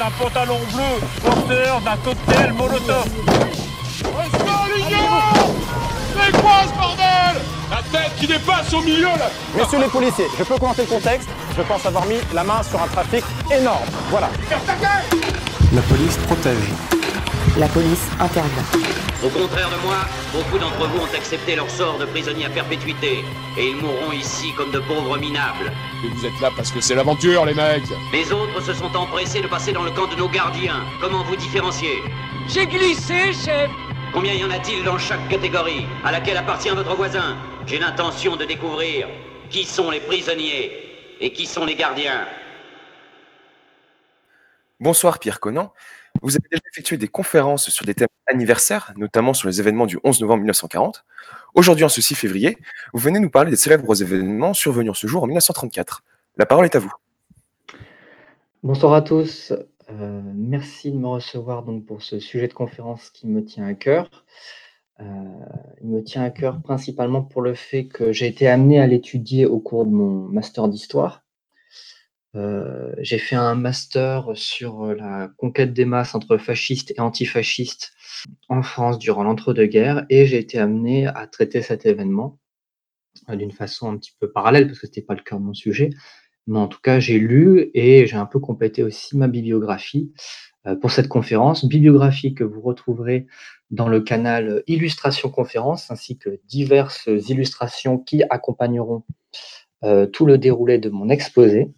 d'un pantalon bleu, porteur d'un cocktail molotov. C'est quoi ce bordel? La tête qui dépasse au milieu là Messieurs les policiers, je peux commenter le contexte. Je pense avoir mis la main sur un trafic énorme. Voilà. La police protège. La police intervient. Au contraire de moi, beaucoup d'entre vous ont accepté leur sort de prisonnier à perpétuité. Et ils mourront ici comme de pauvres minables. Et vous êtes là parce que c'est l'aventure les mecs Les autres se sont empressés de passer dans le camp de nos gardiens. Comment vous différencier J'ai glissé, chef Combien y en a-t-il dans chaque catégorie À laquelle appartient votre voisin? J'ai l'intention de découvrir qui sont les prisonniers et qui sont les gardiens. Bonsoir Pierre Conan. Vous avez déjà effectué des conférences sur des thèmes anniversaires, notamment sur les événements du 11 novembre 1940. Aujourd'hui, en ce 6 février, vous venez nous parler des célèbres événements survenus en ce jour en 1934. La parole est à vous. Bonsoir à tous. Euh, merci de me recevoir donc pour ce sujet de conférence qui me tient à cœur. Euh, il me tient à cœur principalement pour le fait que j'ai été amené à l'étudier au cours de mon master d'histoire. Euh, j'ai fait un master sur la conquête des masses entre fascistes et antifascistes en France durant l'entre-deux-guerres et j'ai été amené à traiter cet événement d'une façon un petit peu parallèle parce que c'était pas le cœur de mon sujet, mais en tout cas, j'ai lu et j'ai un peu complété aussi ma bibliographie euh, pour cette conférence. Bibliographie que vous retrouverez dans le canal Illustration Conférence, ainsi que diverses illustrations qui accompagneront euh, tout le déroulé de mon exposé.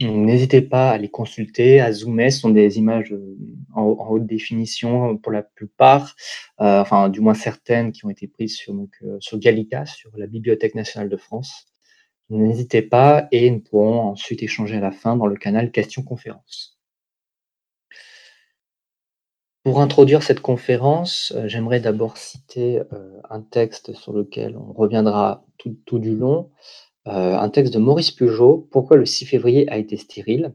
N'hésitez pas à les consulter, à zoomer, ce sont des images euh, en, haute définition pour la plupart, enfin du moins certaines qui ont été prises sur, donc, sur Gallica, sur la Bibliothèque nationale de France. N'hésitez pas et nous pourrons ensuite échanger à la fin dans le canal questions-conférences. Pour introduire cette conférence, euh, j'aimerais d'abord citer euh, un texte sur lequel on reviendra tout, du long, euh, un texte de Maurice Pujot, Pourquoi le 6 février a été stérile?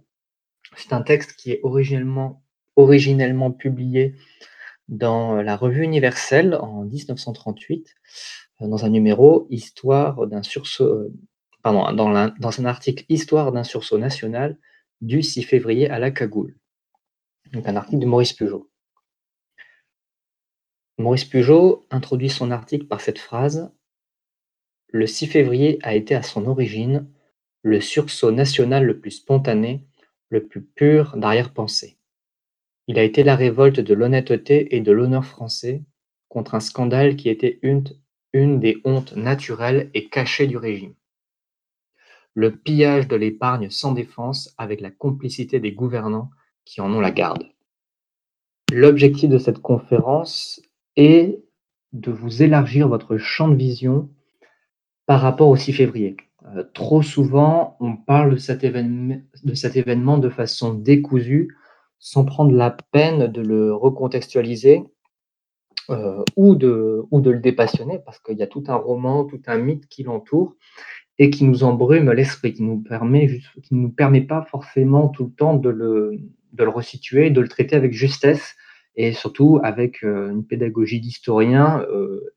C'est un texte qui est originellement, publié dans la Revue universelle en 1938, dans un numéro Histoire d'un sursaut, dans, un article Histoire d'un sursaut national du 6 février à la cagoule. Donc un article de Maurice Pujot. Maurice Pujot introduit son article par cette phrase Le 6 février a été à son origine le sursaut national le plus spontané, le plus pur d'arrière-pensée. Il a été la révolte de l'honnêteté et de l'honneur français contre un scandale qui était une, une des hontes naturelles et cachées du régime le pillage de l'épargne sans défense avec la complicité des gouvernants qui en ont la garde. L'objectif de cette conférence est de vous élargir votre champ de vision par rapport au 6 février. Euh, trop souvent, on parle de cet, événement, de façon décousue, sans prendre la peine de le recontextualiser euh, ou, de, le dépassionner, parce qu'il y a tout un roman, tout un mythe qui l'entoure et qui nous embrume l'esprit, qui nous nous permet pas forcément tout le temps de le, de le resituer, de le traiter avec justesse et surtout avec euh, une pédagogie d'historien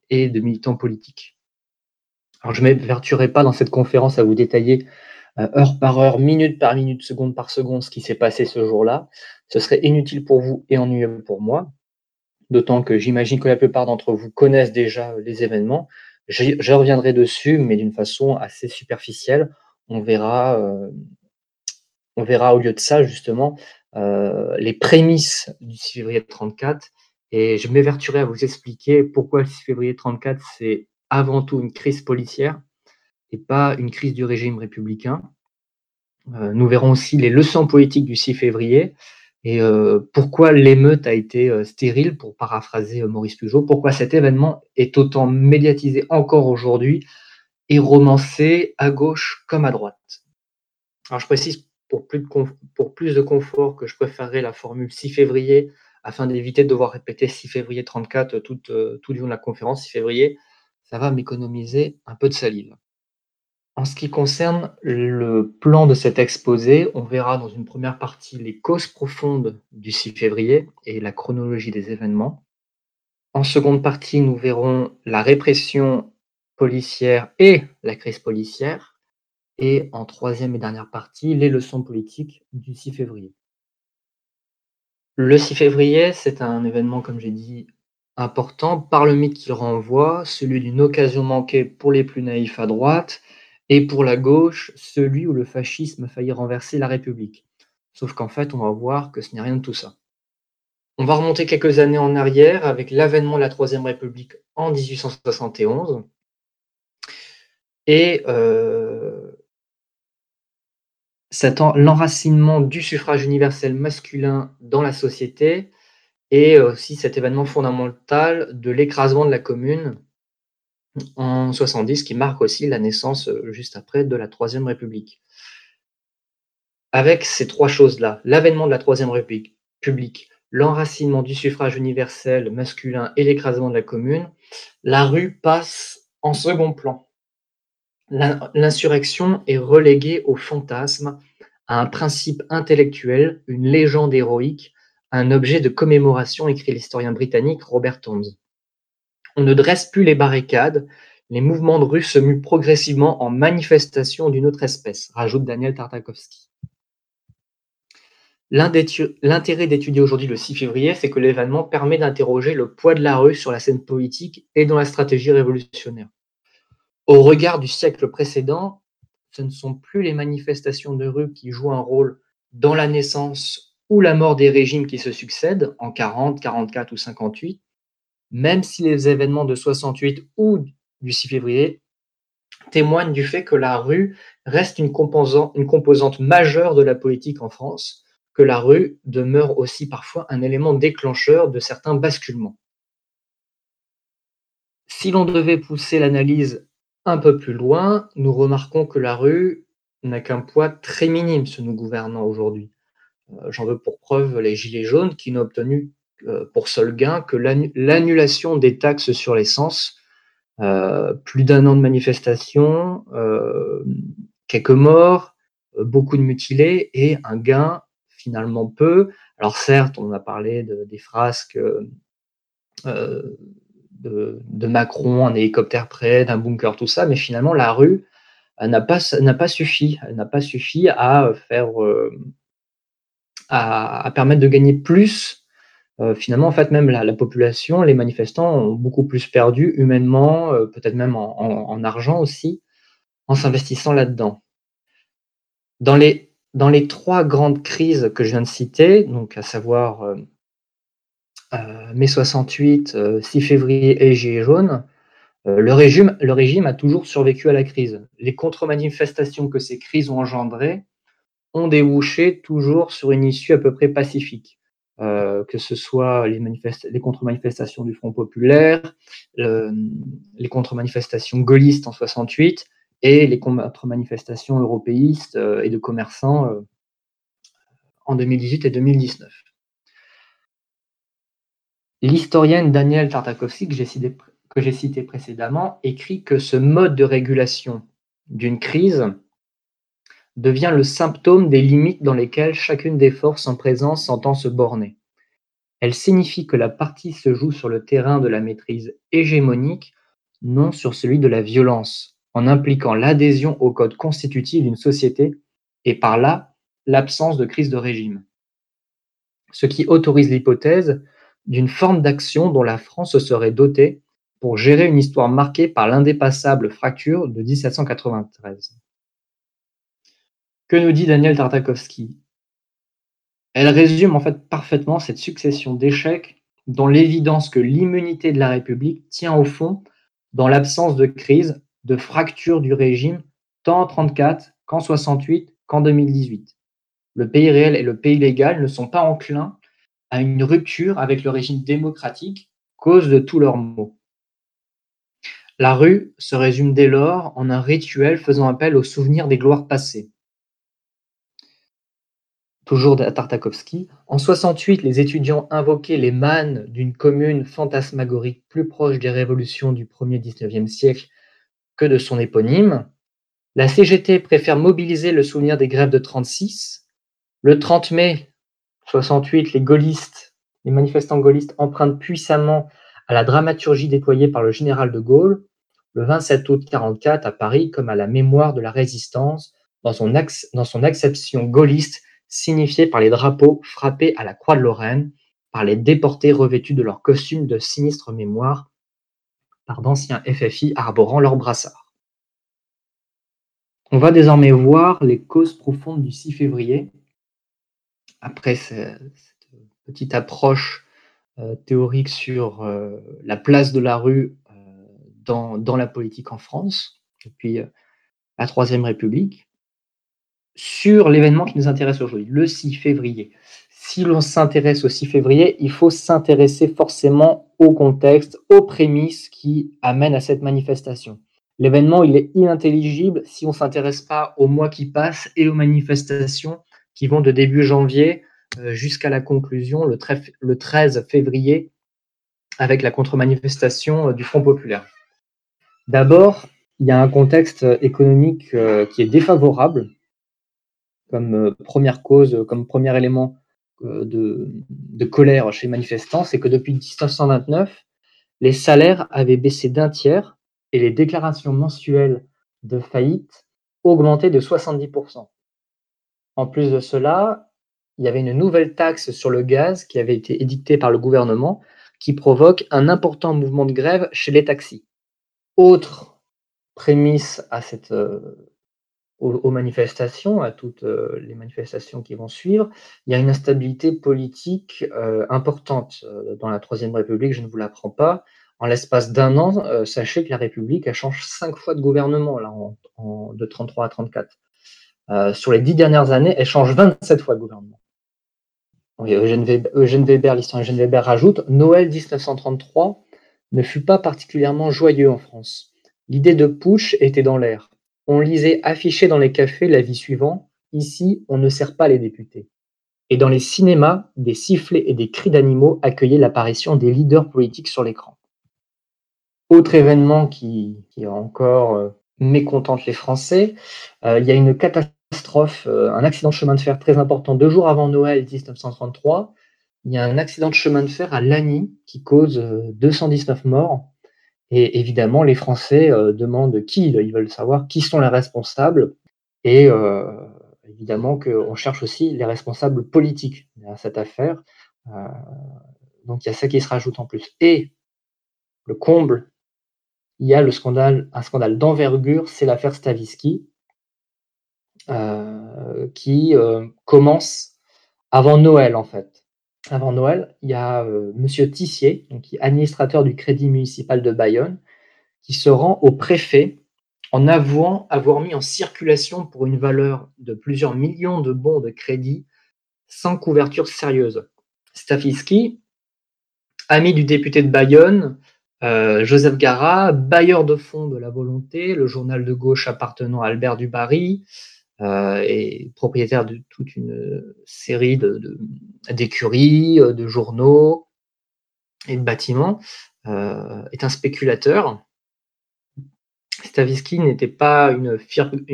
et de militant politique. Alors je ne m'évertuerai pas dans cette conférence à vous détailler euh, heure par heure, minute par minute, seconde par seconde ce qui s'est passé ce jour-là. Ce serait inutile pour vous et ennuyeux pour moi, d'autant que j'imagine que la plupart d'entre vous connaissent déjà les événements. Je, reviendrai dessus, mais d'une façon assez superficielle. On verra, euh, on verra au lieu de ça, justement, euh, les prémices du 6 février 34. Et je m'évertuerai à vous expliquer pourquoi le 6 février 34, c'est avant tout une crise policière et pas une crise du régime républicain. Euh, nous verrons aussi les leçons politiques du 6 février et euh, pourquoi l'émeute a été euh, stérile, pour paraphraser Maurice Pujot, pourquoi cet événement est autant médiatisé encore aujourd'hui et romancé à gauche comme à droite. Alors je précise pour plus de, pour plus de confort que je préférerais la formule 6 février afin d'éviter de devoir répéter 6 février 34 tout, tout du long de la conférence, 6 février, ça va m'économiser un peu de salive. En ce qui concerne le plan de cet exposé, on verra dans une première partie les causes profondes du 6 février et la chronologie des événements. En seconde partie, nous verrons la répression policière et la crise policière. Et en troisième et dernière partie, les leçons politiques du 6 février. Le 6 février, c'est un événement, comme j'ai dit, important par le mythe qu'il renvoie, celui d'une occasion manquée pour les plus naïfs à droite, et pour la gauche, celui où le fascisme a failli renverser la République. Sauf qu'en fait, on va voir que ce n'est rien de tout ça. On va remonter quelques années en arrière avec l'avènement de la Troisième République en 1871. Et euh, l'enracinement du suffrage universel masculin dans la société et aussi cet événement fondamental de l'écrasement de la commune en 70 qui marque aussi la naissance euh, juste après de la Troisième République. Avec ces trois choses-là, l'avènement de la Troisième République publique, l'enracinement du suffrage universel masculin et l'écrasement de la commune, la rue passe en second plan. L'insurrection est reléguée au fantasme, à un principe intellectuel, une légende héroïque, un objet de commémoration, écrit l'historien britannique Robert Holmes. On ne dresse plus les barricades, les mouvements de rue se muent progressivement en manifestations d'une autre espèce, rajoute Daniel Tartakovsky. L'intérêt d'étudier aujourd'hui le 6 février, c'est que l'événement permet d'interroger le poids de la rue sur la scène politique et dans la stratégie révolutionnaire. Au regard du siècle précédent, ce ne sont plus les manifestations de rue qui jouent un rôle dans la naissance ou la mort des régimes qui se succèdent en 40, 44 ou 58, même si les événements de 68 ou du 6 février témoignent du fait que la rue reste une composante, une composante majeure de la politique en France, que la rue demeure aussi parfois un élément déclencheur de certains basculements. Si l'on devait pousser l'analyse un peu plus loin, nous remarquons que la rue n'a qu'un poids très minime sur nous gouvernants aujourd'hui. Euh, j'en veux pour preuve les Gilets jaunes qui n'ont obtenu euh, pour seul gain que l'annulation des taxes sur l'essence, euh, plus d'un an de manifestation, euh, quelques morts, beaucoup de mutilés et un gain finalement peu. Alors certes, on a parlé des frasques de, Macron, un hélicoptère près, d'un bunker, tout ça, mais finalement la rue n'a pas, pas suffi, n'a pas suffi à faire, à, permettre de gagner plus euh, finalement, en fait, même la, population, les manifestants ont beaucoup plus perdu humainement, euh, peut-être même en, argent aussi, en s'investissant là-dedans. Dans les, dans les trois grandes crises que je viens de citer, donc à savoir euh, mai 68, 6 février et Gilets jaunes, le, régime, le régime a toujours survécu à la crise. Les contre-manifestations que ces crises ont engendrées ont débouché toujours sur une issue à peu près pacifique. Euh, que ce soit les, contre-manifestations du Front populaire, les contre-manifestations gaullistes en 68 et les contre-manifestations européistes euh, et de commerçants euh, en 2018 et 2019. L'historienne Danielle Tartakovsky, que j'ai cité précédemment, écrit que ce mode de régulation d'une crise devient le symptôme des limites dans lesquelles chacune des forces en présence s'entend se borner. Elle signifie que la partie se joue sur le terrain de la maîtrise hégémonique, non sur celui de la violence, en impliquant l'adhésion au code constitutif d'une société et par là l'absence de crise de régime. Ce qui autorise l'hypothèse d'une forme d'action dont la France serait dotée pour gérer une histoire marquée par l'indépassable fracture de 1793. Que nous dit Daniel Tartakovsky? Elle résume en fait parfaitement cette succession d'échecs dans l'évidence que l'immunité de la République tient au fond dans l'absence de crise, de fracture du régime, tant en 1934 qu'en 68 qu'en 2018. Le pays réel et le pays légal ne sont pas enclins à une rupture avec le régime démocratique, cause de tous leurs maux. La rue se résume dès lors en un rituel faisant appel aux souvenirs des gloires passées toujours à Tartakovsky. En 68, les étudiants invoquaient les mannes d'une commune fantasmagorique plus proche des révolutions du 1er 19e siècle que de son éponyme. La CGT préfère mobiliser le souvenir des grèves de 36. Le 30 mai 68, les gaullistes, les manifestants gaullistes empruntent puissamment à la dramaturgie déployée par le général de Gaulle le 27 août 44 à Paris comme à la mémoire de la résistance dans son, dans son acception gaulliste signifiée par les drapeaux frappés à la croix de Lorraine, par les déportés revêtus de leurs costumes de sinistre mémoire, par d'anciens FFI arborant leurs brassards. On va désormais voir les causes profondes du 6 février. Après cette petite approche euh, théorique sur euh, la place de la rue euh, dans, dans, la politique en France, depuis la Troisième République, sur l'événement qui nous intéresse aujourd'hui, le 6 février. Si l'on s'intéresse au 6 février, il faut s'intéresser forcément au contexte, aux prémices qui amènent à cette manifestation. L'événement, il est inintelligible si on ne s'intéresse pas aux mois qui passent et aux manifestations qui vont de début janvier euh, jusqu'à la conclusion le 13 février avec la contre-manifestation euh, du Front populaire. D'abord, il y a un contexte économique euh, qui est défavorable comme première cause, comme premier élément de, de colère chez les manifestants, c'est que depuis 1929, les salaires avaient baissé d'un tiers et les déclarations mensuelles de faillite augmentaient de 70%. En plus de cela, il y avait une nouvelle taxe sur le gaz qui avait été édictée par le gouvernement qui provoque un important mouvement de grève chez les taxis. Autre prémisse à cette, euh, aux, manifestations, à toutes euh, les manifestations qui vont suivre, il y a une instabilité politique euh, importante dans la Troisième République, je ne vous l'apprends pas. En l'espace d'un an, sachez que la République a changé cinq fois de gouvernement de 33 à 34. sur les dix dernières années, elle change 27 fois de gouvernement. Eugène Weber, l'historien Eugène Weber rajoute Noël 1933 ne fut pas particulièrement joyeux en France. L'idée de putsch était dans l'air. On lisait affiché dans les cafés la vie suivante Ici, on ne sert pas les députés. Et dans les cinémas, des sifflets et des cris d'animaux accueillaient l'apparition des leaders politiques sur l'écran. Autre événement qui, encore euh, mécontente les Français, euh, il y a une catastrophe euh, un accident de chemin de fer très important deux jours avant Noël 1933. Il y a un accident de chemin de fer à Lagny qui cause 219 euh, morts. Et évidemment, les Français euh, demandent qui, ils veulent savoir qui sont les responsables. Et évidemment qu'on cherche aussi les responsables politiques à cette affaire. donc il y a ça qui se rajoute en plus. Et le comble, il y a le scandale, un scandale d'envergure, c'est l'affaire Stavisky, euh, qui euh, commence avant Noël, en fait. Avant Noël, il y a euh, Monsieur Tissier, administrateur du Crédit municipal de Bayonne, qui se rend au préfet en avouant avoir mis en circulation pour une valeur de plusieurs millions de bons de crédit sans couverture sérieuse. Stafiski, ami du député de Bayonne, Joseph Garat, bailleur de fonds de la volonté, le journal de gauche appartenant à Albert Dubarry, euh, et propriétaire de toute une série d'écuries, de, de, journaux et de bâtiments, euh, est un spéculateur. Stavisky n'était pas une,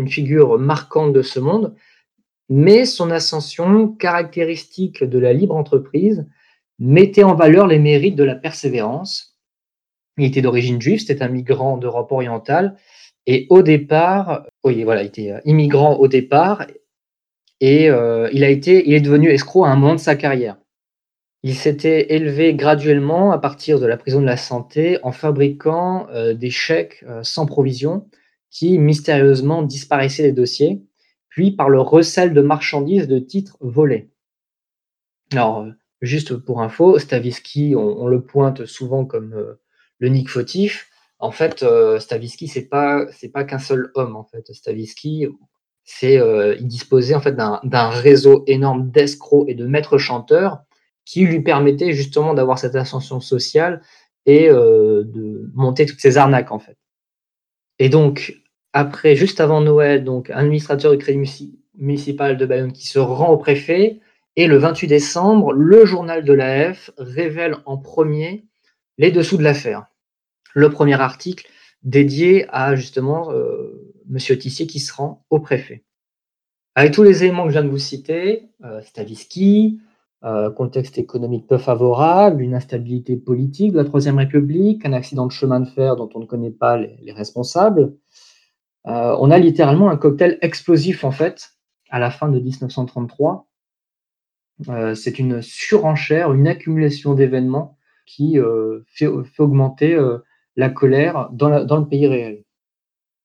figure marquante de ce monde, mais son ascension caractéristique de la libre entreprise mettait en valeur les mérites de la persévérance. Il était d'origine juive, c'était un migrant d'Europe orientale, et au départ, il était euh, immigrant au départ et euh, il est devenu escroc à un moment de sa carrière. Il s'était élevé graduellement à partir de la prison de la santé en fabriquant euh, des chèques sans provision qui mystérieusement disparaissaient des dossiers, puis par le recel de marchandises de titres volés. Alors, juste pour info, Stavisky, on, le pointe souvent comme le Nick fautif. En fait, euh, Stavisky, c'est pas pas qu'un seul homme. En fait, Stavisky, euh, il disposait en fait d'un réseau énorme d'escrocs et de maîtres chanteurs qui lui permettait justement d'avoir cette ascension sociale et euh, de monter toutes ces arnaques en fait. Et donc après, juste avant Noël, donc administrateur du crédit municipal de Bayonne qui se rend au préfet et le 28 décembre, le journal de l'AF révèle en premier les dessous de l'affaire le premier article dédié à justement euh, Monsieur Tissier qui se rend au préfet. Avec tous les éléments que je viens de vous citer, euh, Stavisky, euh, contexte économique peu favorable, une instabilité politique de la Troisième République, un accident de chemin de fer dont on ne connaît pas les, responsables, on a littéralement un cocktail explosif en fait à la fin de 1933 Euh, c'est une surenchère, une accumulation d'événements qui euh, fait, augmenter euh, la colère dans, le pays réel.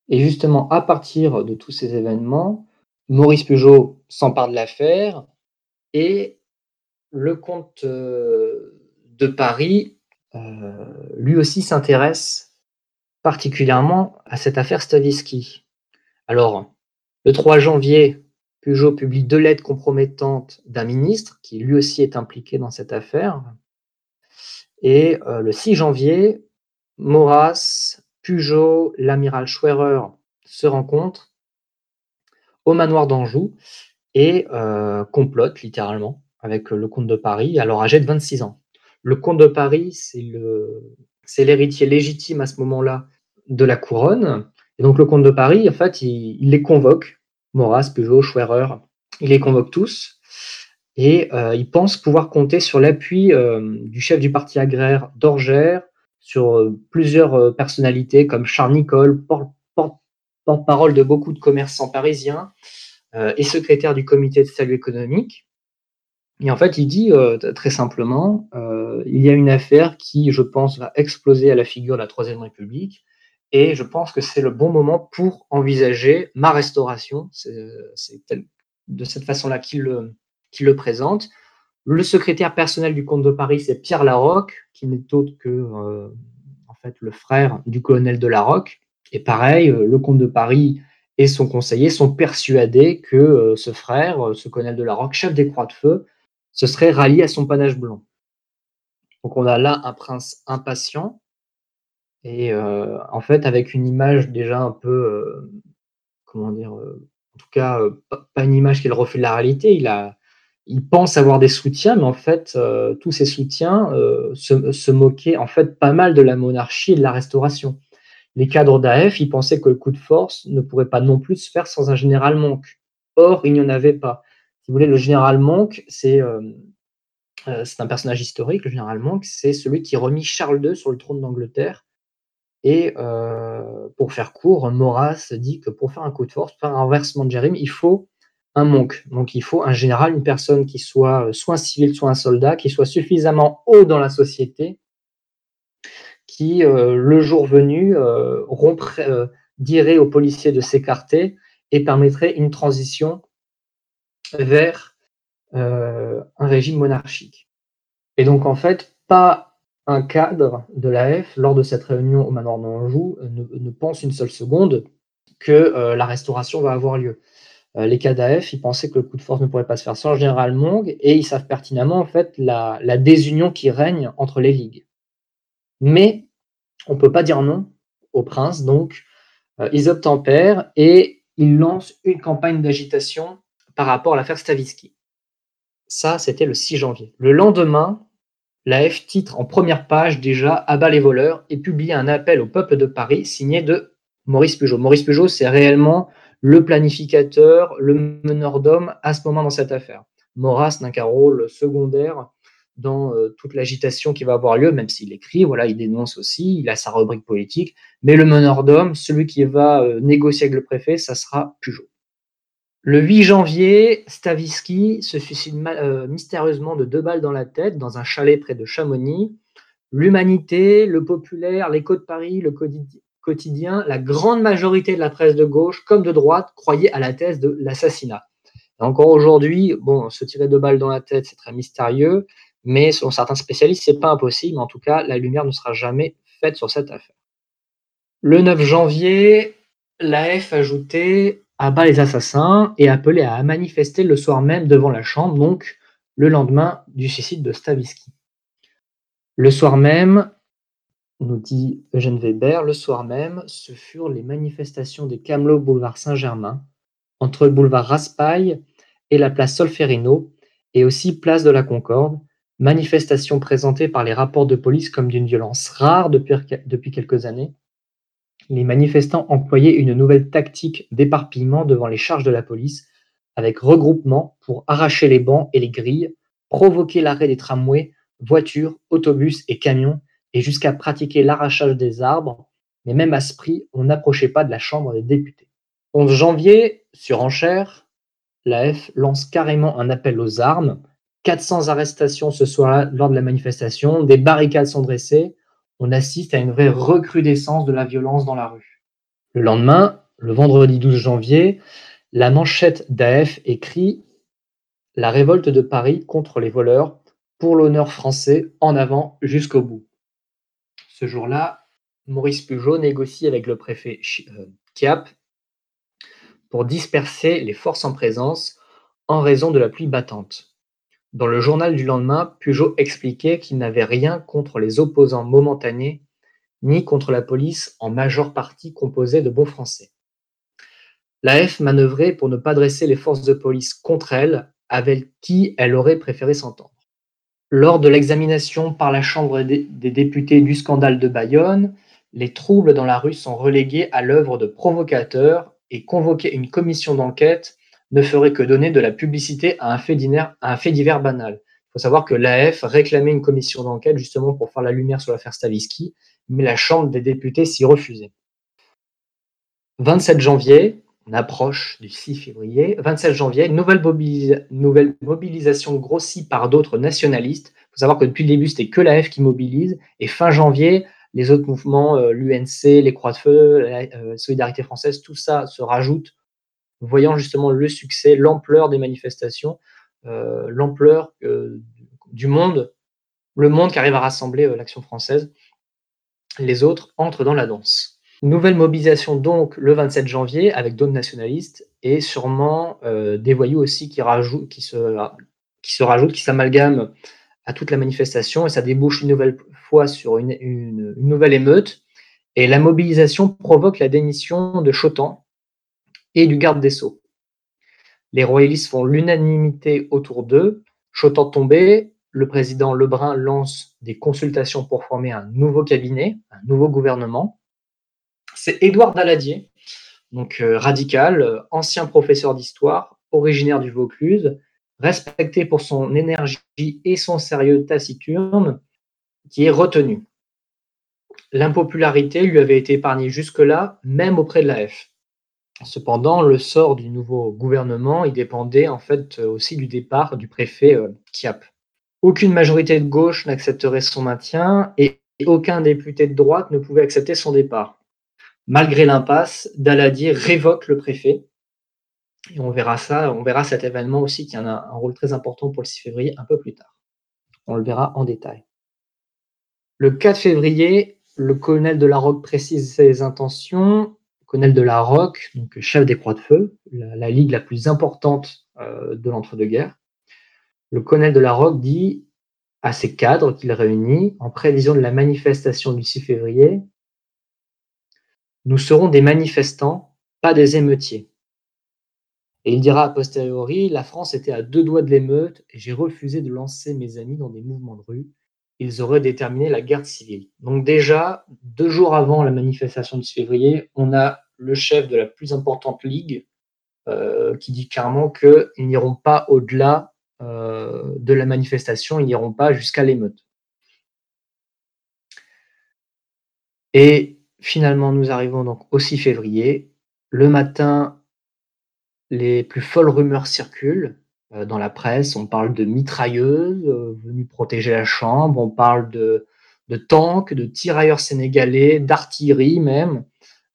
Et justement, à partir de tous ces événements, Maurice Pujol s'empare de l'affaire et le comte de Paris, lui aussi, s'intéresse particulièrement à cette affaire Stavisky. Alors, le 3 janvier, Peugeot publie deux lettres compromettantes d'un ministre qui lui aussi est impliqué dans cette affaire. Et euh, le 6 janvier, Maurras, Peugeot, l'amiral Schwerer se rencontrent au manoir d'Anjou et euh, complotent littéralement avec le comte de Paris, alors âgé de 26 ans. Le comte de Paris, c'est l'héritier légitime à ce moment-là de la couronne. Et donc le comte de Paris, en fait, il, les convoque Maurras, Peugeot, Schwerer, il les convoque tous et euh, il pense pouvoir compter sur l'appui euh, du chef du parti agraire d'Orgère, sur euh, plusieurs euh, personnalités comme Charles Nicole, porte-parole de beaucoup de commerçants parisiens euh, et secrétaire du comité de salut économique. Et en fait, il dit très simplement, il y a une affaire qui, je pense, va exploser à la figure de la Troisième République. Et je pense que c'est le bon moment pour envisager ma restauration. C'est de cette façon-là qu'il le, qu le, présente. Le secrétaire personnel du comte de Paris, c'est Pierre Larocque, qui n'est autre que euh, en fait, le frère du colonel de Larocque. Et pareil, euh, le comte de Paris et son conseiller sont persuadés que euh, ce frère, ce colonel de Larocque, chef des Croix de Feu, se serait rallié à son panache blanc. Donc on a là un prince impatient et en fait, avec une image déjà un peu, comment dire, en tout cas, pas une image qui est le reflet de la réalité. Il, a, il pense avoir des soutiens, mais en fait, tous ces soutiens se, se, moquaient en fait pas mal de la monarchie et de la restauration. Les cadres d'AF, ils pensaient que le coup de force ne pourrait pas non plus se faire sans un général Monk. Or, il n'y en avait pas. Si vous voulez, le général Monk, c'est c'est un personnage historique, le général Monk, c'est celui qui remit Charles II sur le trône d'Angleterre et euh, pour faire court, Maurras dit que pour faire un coup de force, pour faire un renversement de Jérim, il faut un monk. Donc il faut un général, une personne qui soit euh, soit un civil, soit un soldat, qui soit suffisamment haut dans la société, qui, euh, le jour venu, euh, dirait aux policiers de s'écarter et permettrait une transition vers un régime monarchique. Et donc en fait, pas un cadre de l'AF, lors de cette réunion au manoir d'Anjou, ne, pense une seule seconde que la restauration va avoir lieu. Euh, les cadres d'AF, ils pensaient que le coup de force ne pourrait pas se faire sans le général Mong, et ils savent pertinemment en fait la, désunion qui règne entre les ligues. Mais on ne peut pas dire non au prince, donc euh, ils obtempèrent et ils lancent une campagne d'agitation par rapport à l'affaire Stavisky. Ça, c'était le 6 janvier. Le lendemain, la F titre en première page déjà Abat les voleurs et publie un appel au peuple de Paris signé de Maurice Peugeot. Maurice Peugeot, c'est réellement le planificateur, le meneur d'hommes à ce moment dans cette affaire. Maurras n'a qu'un rôle secondaire dans euh, toute l'agitation qui va avoir lieu, même s'il écrit, voilà, il dénonce aussi, il a sa rubrique politique, mais le meneur d'hommes, celui qui va euh, négocier avec le préfet, ça sera Peugeot. Le 8 janvier, Stavisky se suicide euh, mystérieusement de deux balles dans la tête dans un chalet près de Chamonix. L'humanité, le populaire, l'écho de Paris, le quotidien, la grande majorité de la presse de gauche comme de droite croyaient à la thèse de l'assassinat. Encore aujourd'hui, bon, se tirer deux balles dans la tête, c'est très mystérieux, mais selon certains spécialistes, c'est pas impossible. En tout cas, la lumière ne sera jamais faite sur cette affaire. Le 9 janvier, l'AF ajoutait abat les assassins et appelé à manifester le soir même devant la Chambre, donc le lendemain du suicide de Stavisky. Le soir même, nous dit Eugène Weber, le soir même, ce furent les manifestations des Camelots boulevard Saint-Germain, entre le boulevard Raspail et la place Solferino, et aussi place de la Concorde, manifestations présentées par les rapports de police comme d'une violence rare depuis, depuis quelques années, les manifestants employaient une nouvelle tactique d'éparpillement devant les charges de la police, avec regroupement pour arracher les bancs et les grilles, provoquer l'arrêt des tramways, voitures, autobus et camions, et jusqu'à pratiquer l'arrachage des arbres, mais même à ce prix, on n'approchait pas de la Chambre des députés. 11 janvier, sur enchère, la F lance carrément un appel aux armes, 400 arrestations ce soir-là lors de la manifestation, des barricades sont dressées, on assiste à une vraie recrudescence de la violence dans la rue. Le lendemain, le vendredi 12 janvier, la manchette d'AF écrit La révolte de Paris contre les voleurs, pour l'honneur français, en avant jusqu'au bout. Ce jour-là, Maurice Pujol négocie avec le préfet euh, Chiap pour disperser les forces en présence en raison de la pluie battante. Dans le journal du lendemain, Pujol expliquait qu'il n'avait rien contre les opposants momentanés ni contre la police en majeure partie composée de beaux Français. L'AF manœuvrait pour ne pas dresser les forces de police contre elle, avec qui elle aurait préféré s'entendre. Lors de l'examination par la Chambre des députés du scandale de Bayonne, les troubles dans la rue sont relégués à l'œuvre de provocateurs et convoquer une commission d'enquête ne ferait que donner de la publicité à un fait divers, banal. Il faut savoir que l'AF réclamait une commission d'enquête justement pour faire la lumière sur l'affaire Stavisky, mais la Chambre des députés s'y refusait. 27 janvier, on approche du 6 février, 27 janvier, nouvelle, mobilisation grossie par d'autres nationalistes. Il faut savoir que depuis le début, c'était que l'AF qui mobilise, et fin janvier, les autres mouvements, euh, l'UNC, les Croix de Feu, la euh, Solidarité française, tout ça se rajoute voyant justement le succès, l'ampleur des manifestations, euh, l'ampleur du monde, le monde qui arrive à rassembler l'action française, les autres entrent dans la danse. Nouvelle mobilisation donc le 27 janvier avec d'autres nationalistes et sûrement des voyous aussi qui, se, rajoutent, qui s'amalgament à toute la manifestation et ça débouche une nouvelle fois sur une, une nouvelle émeute. Et la mobilisation provoque la démission de Chotan, et du garde des Sceaux. Les royalistes font l'unanimité autour d'eux. Chotant tombé, le président Lebrun lance des consultations pour former un nouveau cabinet, un nouveau gouvernement. C'est Édouard Daladier, donc euh, radical, ancien professeur d'histoire, originaire du Vaucluse, respecté pour son énergie et son sérieux taciturne, qui est retenu. L'impopularité lui avait été épargnée jusque-là, même auprès de la F. Cependant, le sort du nouveau gouvernement il dépendait en fait euh, aussi du départ du préfet euh, Kiap. Aucune majorité de gauche n'accepterait son maintien et aucun député de droite ne pouvait accepter son départ. Malgré l'impasse, Daladier révoque le préfet. Et on verra ça, on verra cet événement aussi qui a un, rôle très important pour le 6 février un peu plus tard. On le verra en détail. Le 4 février, le colonel de la Roque précise ses intentions colonel de la Roque, chef des Croix de Feu, la, ligue la plus importante euh, de l'entre-deux-guerres. Le colonel de la Roque dit à ses cadres qu'il réunit en prévision de la manifestation du 6 février Nous serons des manifestants, pas des émeutiers. Et il dira a posteriori La France était à deux doigts de l'émeute et j'ai refusé de lancer mes amis dans des mouvements de rue. Ils auraient déterminé la guerre civile. Donc, déjà, deux jours avant la manifestation du 6 février, on a le chef de la plus importante ligue euh, qui dit clairement qu'ils n'iront pas au-delà euh, de la manifestation, ils n'iront pas jusqu'à l'émeute. Et finalement, nous arrivons donc au 6 février. Le matin, les plus folles rumeurs circulent euh, dans la presse. On parle de mitrailleuses venues protéger la chambre, on parle de, tanks, de tirailleurs sénégalais, d'artillerie même.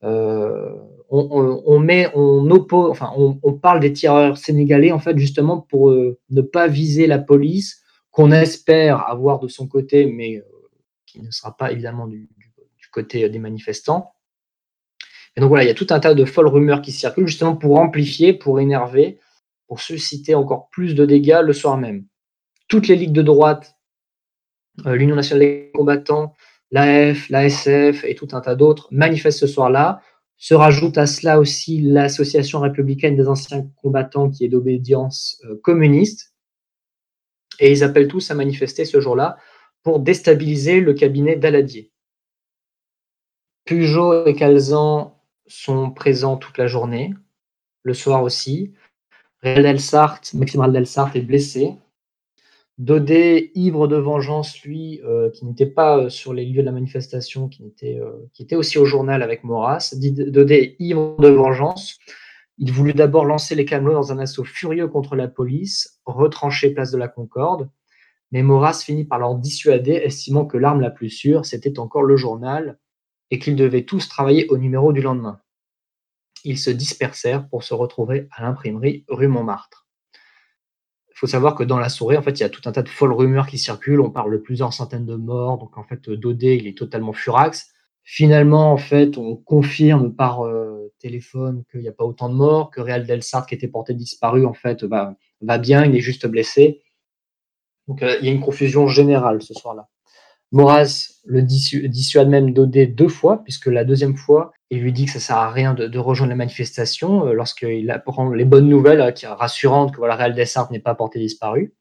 Euh, on, met, on enfin, on, parle des tireurs sénégalais en fait justement pour euh, ne pas viser la police qu'on espère avoir de son côté, mais euh, qui ne sera pas évidemment du, côté des manifestants. Et donc voilà, il y a tout un tas de folles rumeurs qui circulent justement pour amplifier, pour énerver, pour susciter encore plus de dégâts le soir même. Toutes les ligues de droite, l'Union nationale des combattants, l'AF, l'ASF et tout un tas d'autres manifestent ce soir-là. Se rajoute à cela aussi l'Association républicaine des anciens combattants qui est d'obédience euh, communiste. Et ils appellent tous à manifester ce jour-là pour déstabiliser le cabinet d'Aladier. Pujol et Calzan sont présents toute la journée, le soir aussi. Maxime Delsart est blessé. Dodé, ivre de vengeance, lui, euh, qui n'était pas euh, sur les lieux de la manifestation, qui était, euh, qui était aussi au journal avec Maurras, Dodé, ivre de vengeance, Il voulut d'abord lancer les Camelots dans un assaut furieux contre la police, retranché place de la Concorde, mais Maurras finit par leur dissuader, estimant que l'arme la plus sûre, c'était encore le journal, et qu'ils devaient tous travailler au numéro du lendemain. Ils se dispersèrent pour se retrouver à l'imprimerie rue Montmartre. Il faut savoir que dans la soirée, en fait, il y a tout un tas de folles rumeurs qui circulent. On parle de plusieurs centaines de morts. Donc, en fait, Dodé, il est totalement furax. Finalement, en fait, on confirme par euh, téléphone qu'il n'y a pas autant de morts, que Réal Delsart, qui était porté disparu, en fait, va, va bien, il est juste blessé. Donc, euh, il y a une confusion générale ce soir-là. Maurras le dissuade même Dodé deux fois, puisque la deuxième fois, il lui dit que ça sert à rien de, rejoindre la manifestation, euh, lorsqu'il apprend les bonnes nouvelles, euh, rassurantes que voilà, Réal Dessart n'est pas porté disparu.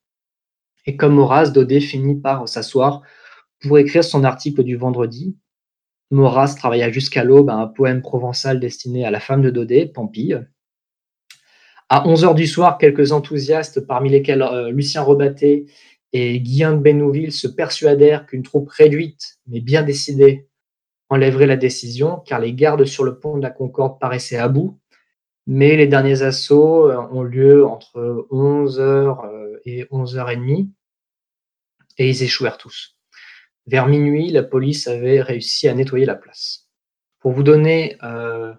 Et comme Maurras, Dodé finit par s'asseoir pour écrire son article du vendredi. Maurras travailla jusqu'à l'aube à un poème provençal destiné à la femme de Dodé, Pampille. À 11h du soir, quelques enthousiastes, parmi lesquels Lucien Rebatté et Guillaume Benouville se persuadèrent qu'une troupe réduite, mais bien décidée, enlèverait la décision, car les gardes sur le pont de la Concorde paraissaient à bout. Mais les derniers assauts euh, ont lieu entre 11h euh, et 11h30, et ils échouèrent tous. Vers minuit, la police avait réussi à nettoyer la place. Pour vous donner euh,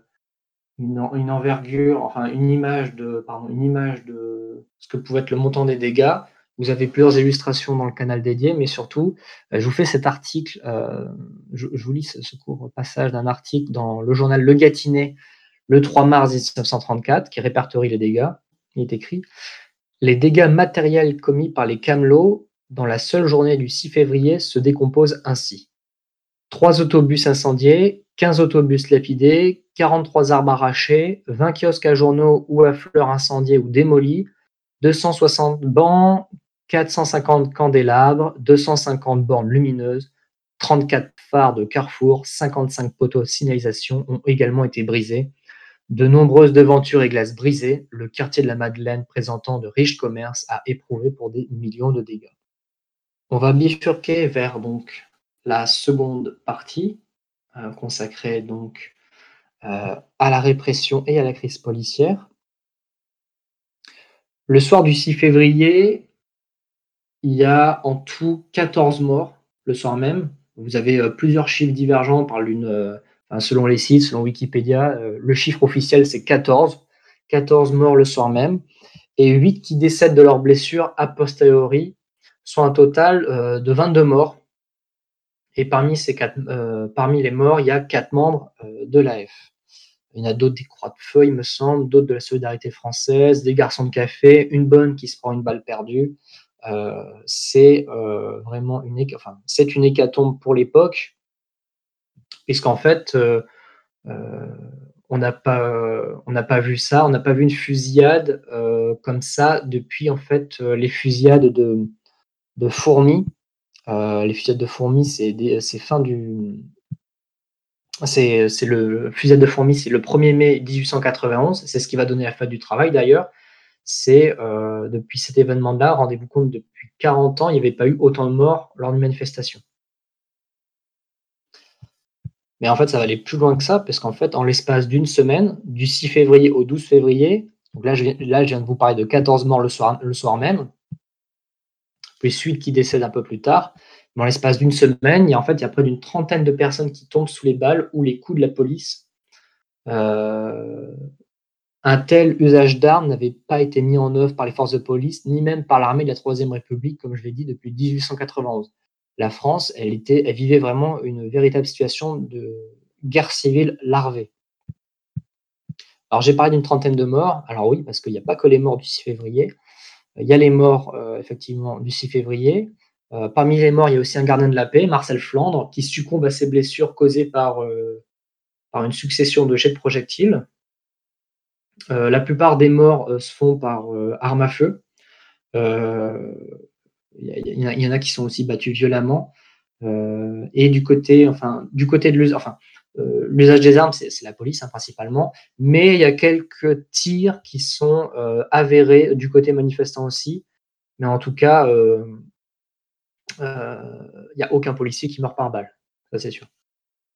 une, envergure, enfin une image de, pardon, une image de ce que pouvait être le montant des dégâts, vous avez plusieurs illustrations dans le canal dédié, mais surtout, euh, je vous fais cet article, euh, je, vous lis ce, court passage d'un article dans le journal Le Gâtinais, le 3 mars 1934, qui répertorie les dégâts. Il est écrit Les dégâts matériels commis par les camelots dans la seule journée du 6 février se décomposent ainsi. Trois autobus incendiés, 15 autobus lapidés, 43 arbres arrachés, 20 kiosques à journaux ou à fleurs incendiés ou démolis, 260 bancs, 450 candélabres, 250 bornes lumineuses, 34 phares de carrefour, 55 poteaux de signalisation ont également été brisés. De nombreuses devantures et glaces brisées, le quartier de la Madeleine présentant de riches commerces a éprouvé pour des millions de dégâts. On va bifurquer vers donc la seconde partie euh, consacrée donc euh, à la répression et à la crise policière. Le soir du 6 février, il y a en tout 14 morts le soir même. Vous avez euh, plusieurs chiffres divergents par euh, selon les sites, selon Wikipédia. Euh, le chiffre officiel, c'est 14. 14 morts le soir même et 8 qui décèdent de leurs blessures a posteriori, soit un total de 22 morts. Et parmi, ces parmi les morts, il y a 4 membres de l'AF. Il y en a d'autres des Croix de Feu, il me semble, d'autres de la Solidarité française, des Garçons de Café, une bonne qui se prend une balle perdue. Euh, c'est euh, vraiment une, enfin, c'est une hécatombe pour l'époque, puisqu'en fait, euh, on n'a pas, on n'a pas vu ça, on n'a pas vu une fusillade comme ça depuis en fait les fusillades de, fourmis. les fusillades de fourmis, c'est fin du, c'est le fusillade de fourmis, c'est le 1er mai 1891. C'est ce qui va donner la fin du travail d'ailleurs c'est euh, depuis cet événement-là, rendez-vous compte, depuis 40 ans, il n'y avait pas eu autant de morts lors d'une manifestation. Mais en fait, ça va aller plus loin que ça, parce qu'en fait, en l'espace d'une semaine, du 6 février au 12 février, donc là je, viens, de vous parler de 14 morts le soir, le soir même, puis suite qui décède un peu plus tard. Dans l'espace d'une semaine, il y a en fait il y a près d'une trentaine de personnes qui tombent sous les balles ou les coups de la police. Euh, un tel usage d'armes n'avait pas été mis en œuvre par les forces de police, ni même par l'armée de la Troisième République, comme je l'ai dit, depuis 1891. La France, elle, était, elle vivait vraiment une véritable situation de guerre civile larvée. Alors j'ai parlé d'une trentaine de morts. Alors oui, parce qu'il n'y a pas que les morts du 6 février. Il y a les morts, euh, effectivement, du 6 février. Euh, parmi les morts, il y a aussi un gardien de la paix, Marcel Flandre, qui succombe à ses blessures causées par, euh, par une succession de jets de projectiles. Euh, la plupart des morts euh, se font par euh, arme à feu. Il y, en a qui sont aussi battus violemment. et du côté, du côté de l'usage des armes, c'est la police hein, principalement, mais il y a quelques tirs qui sont avérés du côté manifestant aussi. Mais en tout cas, il n'y a aucun policier qui meurt par balle, ça c'est sûr.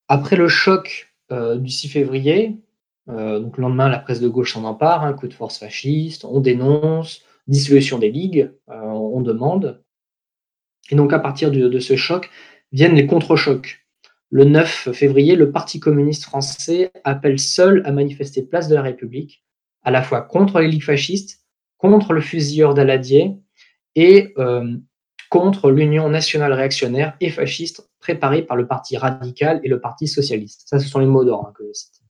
Après le choc du 6 février, Euh, donc le lendemain, la presse de gauche s'en empare, un coup de force fasciste, on dénonce, dissolution des ligues, euh, on demande. Et donc à partir de, de ce choc viennent les contre-chocs. Le 9 février, le Parti communiste français appelle seul à manifester place de la République, à la fois contre les ligues fascistes, contre le fusilleur d'Aladier et euh, contre l'Union nationale réactionnaire et fasciste préparée par le Parti radical et le Parti socialiste. Ça, ce sont les mots d'ordre hein, que je cite.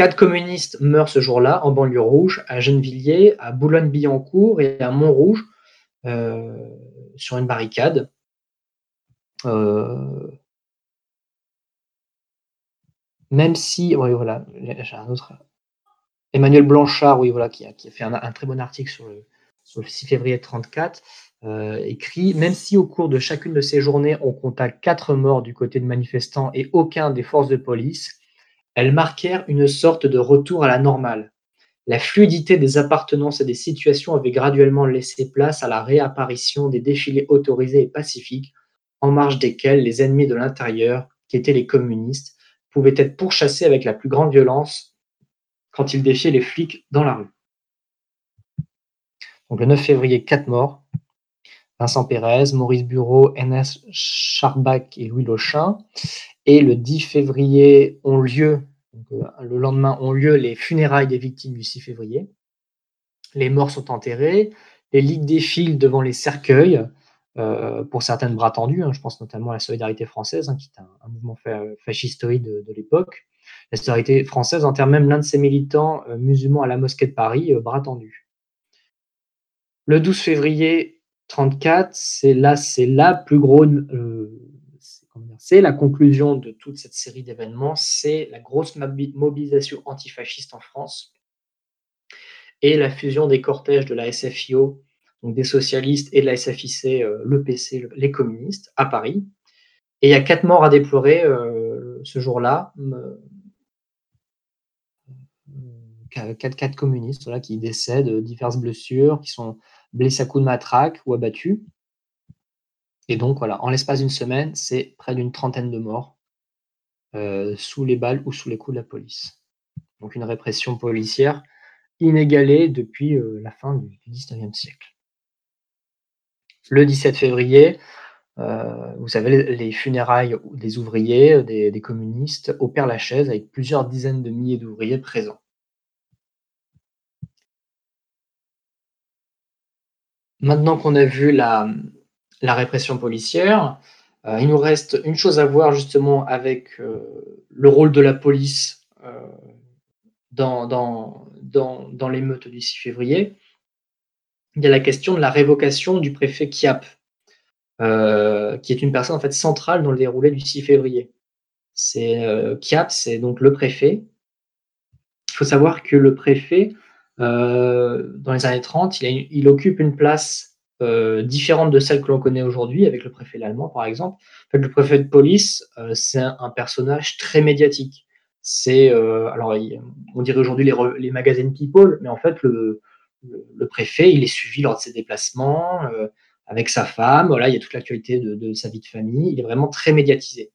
Quatre communistes meurent ce jour-là en banlieue rouge, à Gennevilliers, à Boulogne-Billancourt et à Montrouge, euh, sur une barricade. Euh, même si, oui, voilà, j'ai un autre. Emmanuel Blanchard, oui, voilà, qui a, qui a fait un, un, très bon article sur le, sur le 6 février 34, euh, écrit Même si au cours de chacune de ces journées, on compta quatre morts du côté de manifestants et aucun des forces de police, elles marquèrent une sorte de retour à la normale. La fluidité des appartenances et des situations avait graduellement laissé place à la réapparition des défilés autorisés et pacifiques, en marge desquels les ennemis de l'intérieur, qui étaient les communistes, pouvaient être pourchassés avec la plus grande violence quand ils défiaient les flics dans la rue. Donc le 9 février, quatre morts. Vincent Pérez, Maurice Bureau, Enes Charbach et Louis Lochin. Et le 10 février ont lieu, euh, le lendemain ont lieu les funérailles des victimes du 6 février. Les morts sont enterrés, les ligues défilent devant les cercueils, euh, pour certaines bras tendus, hein, je pense notamment à la Solidarité française, hein, qui est un, mouvement fa fascistoïde de, l'époque. La Solidarité française enterre même l'un de ses militants euh, musulmans à la mosquée de Paris, bras tendu. Le 12 février 34, c'est là, c'est la plus grosse, euh, c'est la conclusion de toute cette série d'événements, c'est la grosse mobilisation antifasciste en France et la fusion des cortèges de la SFIO, donc des socialistes, et de la SFIC, euh, le PC, le, les communistes, à Paris. Et il y a quatre morts à déplorer euh, ce jour-là. Quatre, quatre communistes qui décèdent, diverses blessures, qui sont blessés à coups de matraque ou abattus. Et donc, voilà, en l'espace d'une semaine, c'est près d'une trentaine de morts euh, sous les balles ou sous les coups de la police. Donc, une répression policière inégalée depuis euh, la fin du, 19e siècle. Le 17 février, euh, vous savez, les, les, funérailles des ouvriers, des, des communistes, au Père-Lachaise avec plusieurs dizaines de milliers d'ouvriers présents. Maintenant qu'on a vu la, répression policière, euh, il nous reste une chose à voir justement avec euh, le rôle de la police euh, dans, l'émeute du 6 février. Il y a la question de la révocation du préfet Kiap, qui est une personne en fait centrale dans le déroulé du 6 février. C'est Kiap, c'est donc le préfet. Il faut savoir que le préfet dans les années 30, il, occupe une place euh, différente de celle que l'on connaît aujourd'hui, avec le préfet allemand par exemple. Le préfet de police, euh, c'est un, personnage très médiatique. C'est, euh, alors, on dirait aujourd'hui les, magazines People, mais en fait, le, préfet, il est suivi lors de ses déplacements euh, avec sa femme. Voilà, il y a toute l'actualité de, sa vie de famille. Il est vraiment très médiatisé.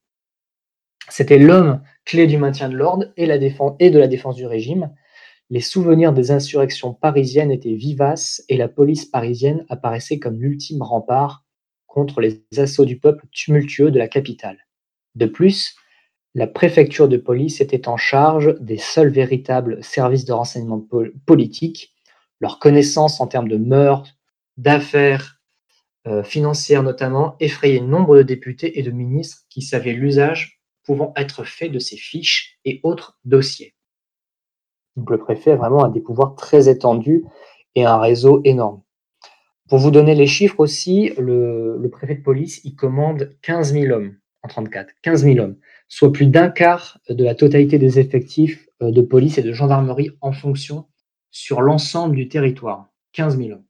C'était l'homme clé du maintien de l'ordre et de la défense du régime. Les souvenirs des insurrections parisiennes étaient vivaces et la police parisienne apparaissait comme l'ultime rempart contre les assauts du peuple tumultueux de la capitale. De plus, la préfecture de police était en charge des seuls véritables services de renseignement pol politique. Leur connaissance en termes de mœurs, d'affaires euh, financières notamment, effrayait nombre de députés et de ministres qui savaient l'usage pouvant être fait de ces fiches et autres dossiers. Donc le préfet vraiment a des pouvoirs très étendus et un réseau énorme. Pour vous donner les chiffres aussi, le, le préfet de police, il commande 15 000 hommes en 34, 15 000 hommes, soit plus d'un quart de la totalité des effectifs euh, de police et de gendarmerie en fonction sur l'ensemble du territoire. 15 000 hommes.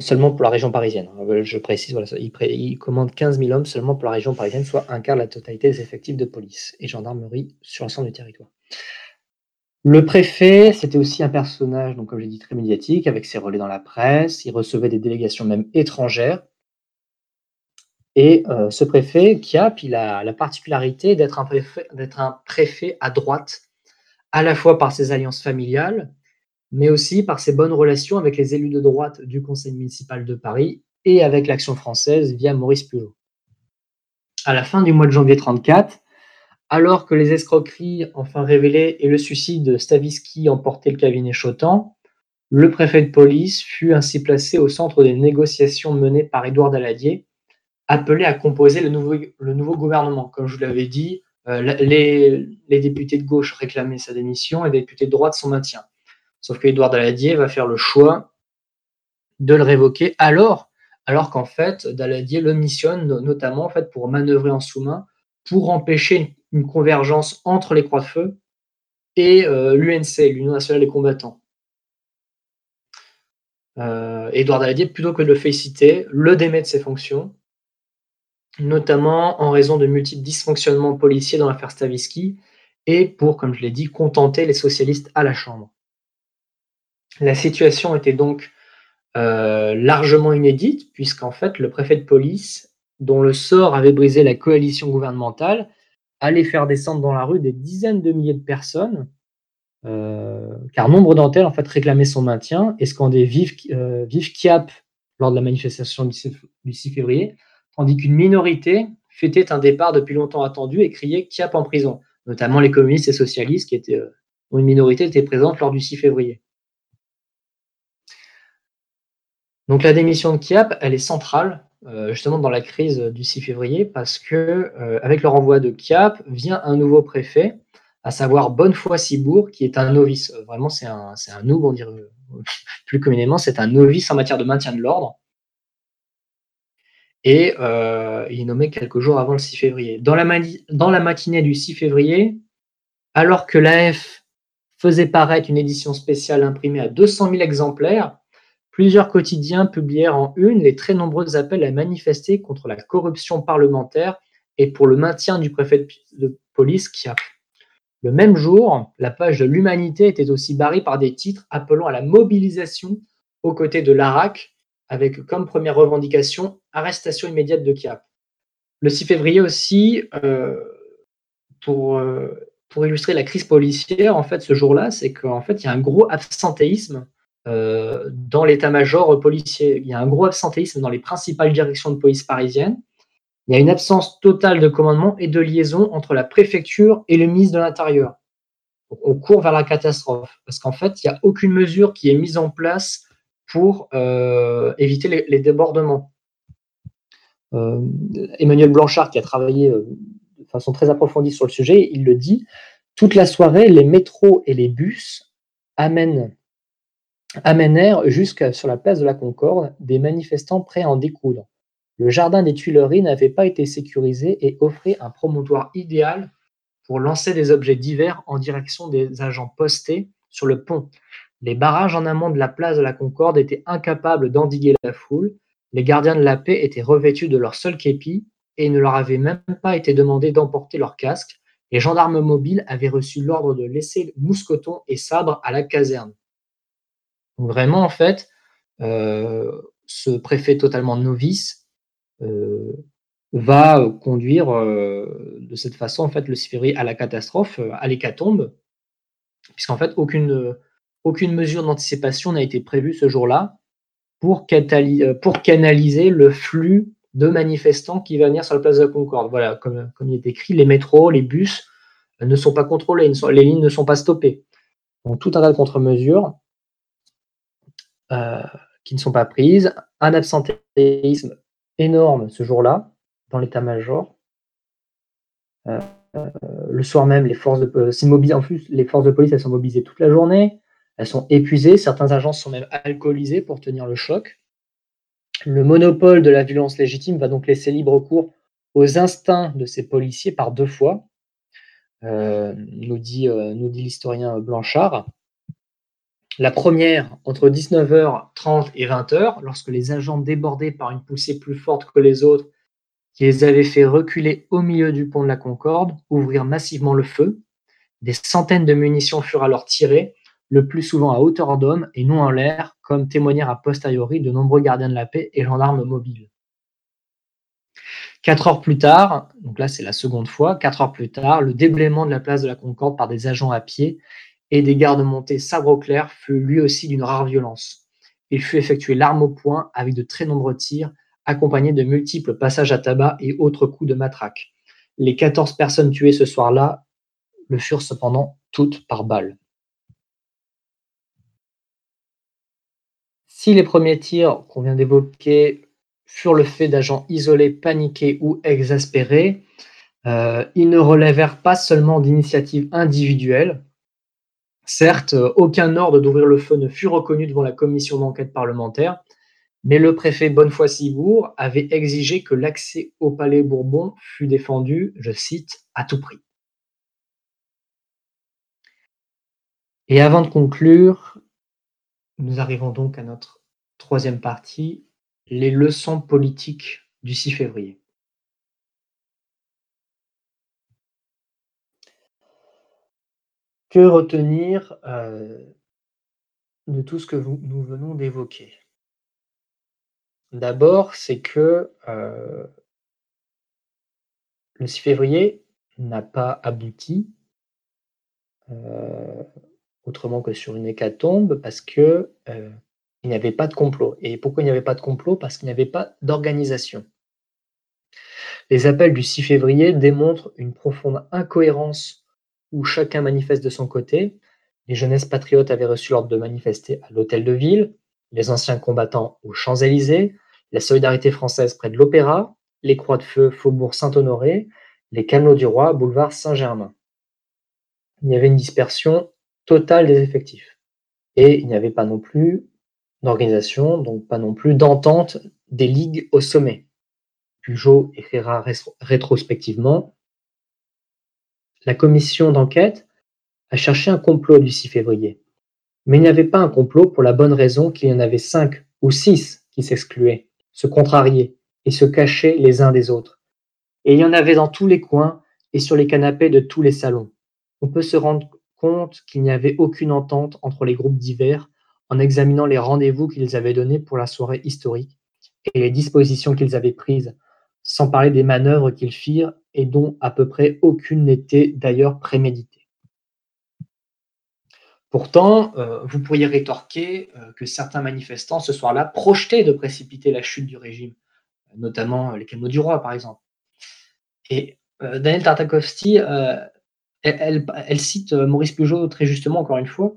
Seulement pour la région parisienne. Euh, je précise, voilà, il, commande 15 000 hommes seulement pour la région parisienne, soit un quart de la totalité des effectifs de police et gendarmerie sur l'ensemble du territoire. Le préfet, c'était aussi un personnage, donc comme j'ai dit, très médiatique, avec ses relais dans la presse. Il recevait des délégations même étrangères. Et euh, ce préfet, Kiap, il a la particularité d'être un, un préfet à droite, à la fois par ses alliances familiales, mais aussi par ses bonnes relations avec les élus de droite du conseil municipal de Paris et avec l'Action française via Maurice Pujol. À la fin du mois de janvier 1934, alors que les escroqueries enfin révélées et le suicide de Stavisky emportaient le cabinet Chotan, le préfet de police fut ainsi placé au centre des négociations menées par Édouard Daladier, appelé à composer le nouveau, gouvernement. Comme je vous l'avais dit, euh, les, députés de gauche réclamaient sa démission et les députés de droite son maintien. Sauf que Édouard Daladier va faire le choix de le révoquer alors, qu'en fait, Daladier le missionne notamment en pour manœuvrer en sous-main, pour empêcher une convergence entre les Croix de Feu et euh, l'UNC, l'Union nationale des combattants. Euh, Édouard Daladier, plutôt que de le féliciter, le démet de ses fonctions, notamment en raison de multiples dysfonctionnements policiers dans l'affaire Stavisky et pour, comme je l'ai dit, contenter les socialistes à la Chambre. La situation était donc euh, largement inédite, puisqu'en fait, le préfet de police, dont le sort avait brisé la coalition gouvernementale, allait faire descendre dans la rue des dizaines de milliers de personnes, euh, car nombre d'entre elles en fait réclamaient son maintien et scandaient vive, euh, Kiap lors de la manifestation du 6, février, tandis qu'une minorité fêtait un départ depuis longtemps attendu et criait Kiap en prison, notamment les communistes et socialistes qui étaient, dont une minorité était présente lors du 6 février. Donc la démission de Kiap, elle est centrale euh, justement dans la crise du 6 février parce que euh, avec le renvoi de Kiap vient un nouveau préfet, à savoir Bonnefoy Cibourg, qui est un novice. Euh, vraiment, c'est un, c'est un noob, on dirait plus communément, c'est un novice en matière de maintien de l'ordre. Et il est nommé quelques jours avant le 6 février. Dans la, dans la matinée du 6 février, alors que l'AF faisait paraître une édition spéciale imprimée à 200 000 exemplaires, Plusieurs quotidiens publièrent en une les très nombreux appels à manifester contre la corruption parlementaire et pour le maintien du préfet de police a. Le même jour, la page de l'Humanité était aussi barrée par des titres appelant à la mobilisation aux côtés de l'ARAC, avec comme première revendication arrestation immédiate de Kiap. Le 6 février aussi, euh, pour, euh, pour illustrer la crise policière, en fait, ce jour-là, c'est qu'en fait, il y a un gros absentéisme euh, dans l'état-major policier. Il y a un gros absentéisme dans les principales directions de police parisiennes. Il y a une absence totale de commandement et de liaison entre la préfecture et le ministre de l'Intérieur. On court vers la catastrophe parce qu'en fait, il n'y a aucune mesure qui est mise en place pour euh, éviter les, débordements. Euh, Emmanuel Blanchard, qui a travaillé de façon très approfondie sur le sujet, il le dit, toute la soirée, les métros et les bus amènent amenèrent jusqu'à sur la place de la Concorde des manifestants prêts à en découdre. Le jardin des Tuileries n'avait pas été sécurisé et offrait un promontoire idéal pour lancer des objets divers en direction des agents postés sur le pont. Les barrages en amont de la place de la Concorde étaient incapables d'endiguer la foule. Les gardiens de la paix étaient revêtus de leur seul képi et ne leur avait même pas été demandé d'emporter leur casque. Les gendarmes mobiles avaient reçu l'ordre de laisser mousquetons et sabres à la caserne vraiment, en fait, euh, ce préfet totalement novice euh, va conduire euh, de cette façon, en fait, le 6 février à la catastrophe, à l'hécatombe, puisqu'en fait, aucune, aucune mesure d'anticipation n'a été prévue ce jour-là pour, pour canaliser le flux de manifestants qui va venir sur la place de la Concorde. Voilà, comme, comme il est écrit, les métros, les bus ne sont pas contrôlés, les lignes ne sont pas stoppées. Donc tout un tas de contre-mesures euh, qui ne sont pas prises, un absentéisme énorme ce jour-là dans l'état-major. Euh, le soir même, les forces de euh, en plus, les forces de police elles sont mobilisées toute la journée, elles sont épuisées, certains agents sont même alcoolisés pour tenir le choc. Le monopole de la violence légitime va donc laisser libre cours aux instincts de ces policiers par deux fois, nous dit, nous dit l'historien Blanchard. La première, entre 19h30 et 20h, lorsque les agents débordés par une poussée plus forte que les autres, qui les avait fait reculer au milieu du pont de la Concorde, ouvrirent massivement le feu. Des centaines de munitions furent alors tirées, le plus souvent à hauteur d'homme et non en l'air, comme témoignèrent a posteriori de nombreux gardiens de la paix et gendarmes mobiles. Quatre heures plus tard, donc là c'est la seconde fois, quatre heures plus tard, le déblaiement de la place de la Concorde par des agents à pied et des gardes montés sabre au clair fut lui aussi d'une rare violence. Il fut effectué l'arme au poing avec de très nombreux tirs, accompagnés de multiples passages à tabac et autres coups de matraque. Les 14 personnes tuées ce soir-là le furent cependant toutes par balles. Si les premiers tirs qu'on vient d'évoquer furent le fait d'agents isolés, paniqués ou exaspérés, euh, ils ne relèvèrent pas seulement d'initiatives individuelles. Certes, aucun ordre d'ouvrir le feu ne fut reconnu devant la commission d'enquête parlementaire, mais le préfet Bonnefoy-Cibourg avait exigé que l'accès au palais Bourbon fût défendu, je cite, à tout prix. Et avant de conclure, nous arrivons donc à notre troisième partie, les leçons politiques du 6 février. Que retenir de tout ce que nous venons d'évoquer? D'abord, c'est que le 6 février n'a pas abouti autrement que sur une hécatombe parce que il n'y avait pas de complot. Et pourquoi il n'y avait pas de complot? Parce qu'il n'y avait pas d'organisation. Les appels du 6 février démontrent une profonde incohérence où chacun manifeste de son côté. Les jeunesses patriotes avaient reçu l'ordre de manifester à l'hôtel de ville, les anciens combattants aux Champs-Élysées, la solidarité française près de l'Opéra, les Croix de Feu, Faubourg Saint-Honoré, les Camelots du Roi, boulevard Saint-Germain. Il y avait une dispersion totale des effectifs. Et il n'y avait pas non plus d'organisation, donc pas non plus d'entente des ligues au sommet. Pujol écrira rétrospectivement La commission d'enquête a cherché un complot du 6 février. Mais il n'y avait pas un complot pour la bonne raison qu'il y en avait cinq ou six qui s'excluaient, se contrariaient et se cachaient les uns des autres. Et il y en avait dans tous les coins et sur les canapés de tous les salons. On peut se rendre compte qu'il n'y avait aucune entente entre les groupes divers en examinant les rendez-vous qu'ils avaient donnés pour la soirée historique et les dispositions qu'ils avaient prises, sans parler des manœuvres qu'ils firent et dont à peu près aucune n'était d'ailleurs préméditée. Pourtant, euh, vous pourriez rétorquer euh, que certains manifestants ce soir-là projetaient de précipiter la chute du régime, notamment les Calmots du Roi par exemple. Et euh, Daniel Tartakovsky, elle, cite Maurice Pujol très justement encore une fois,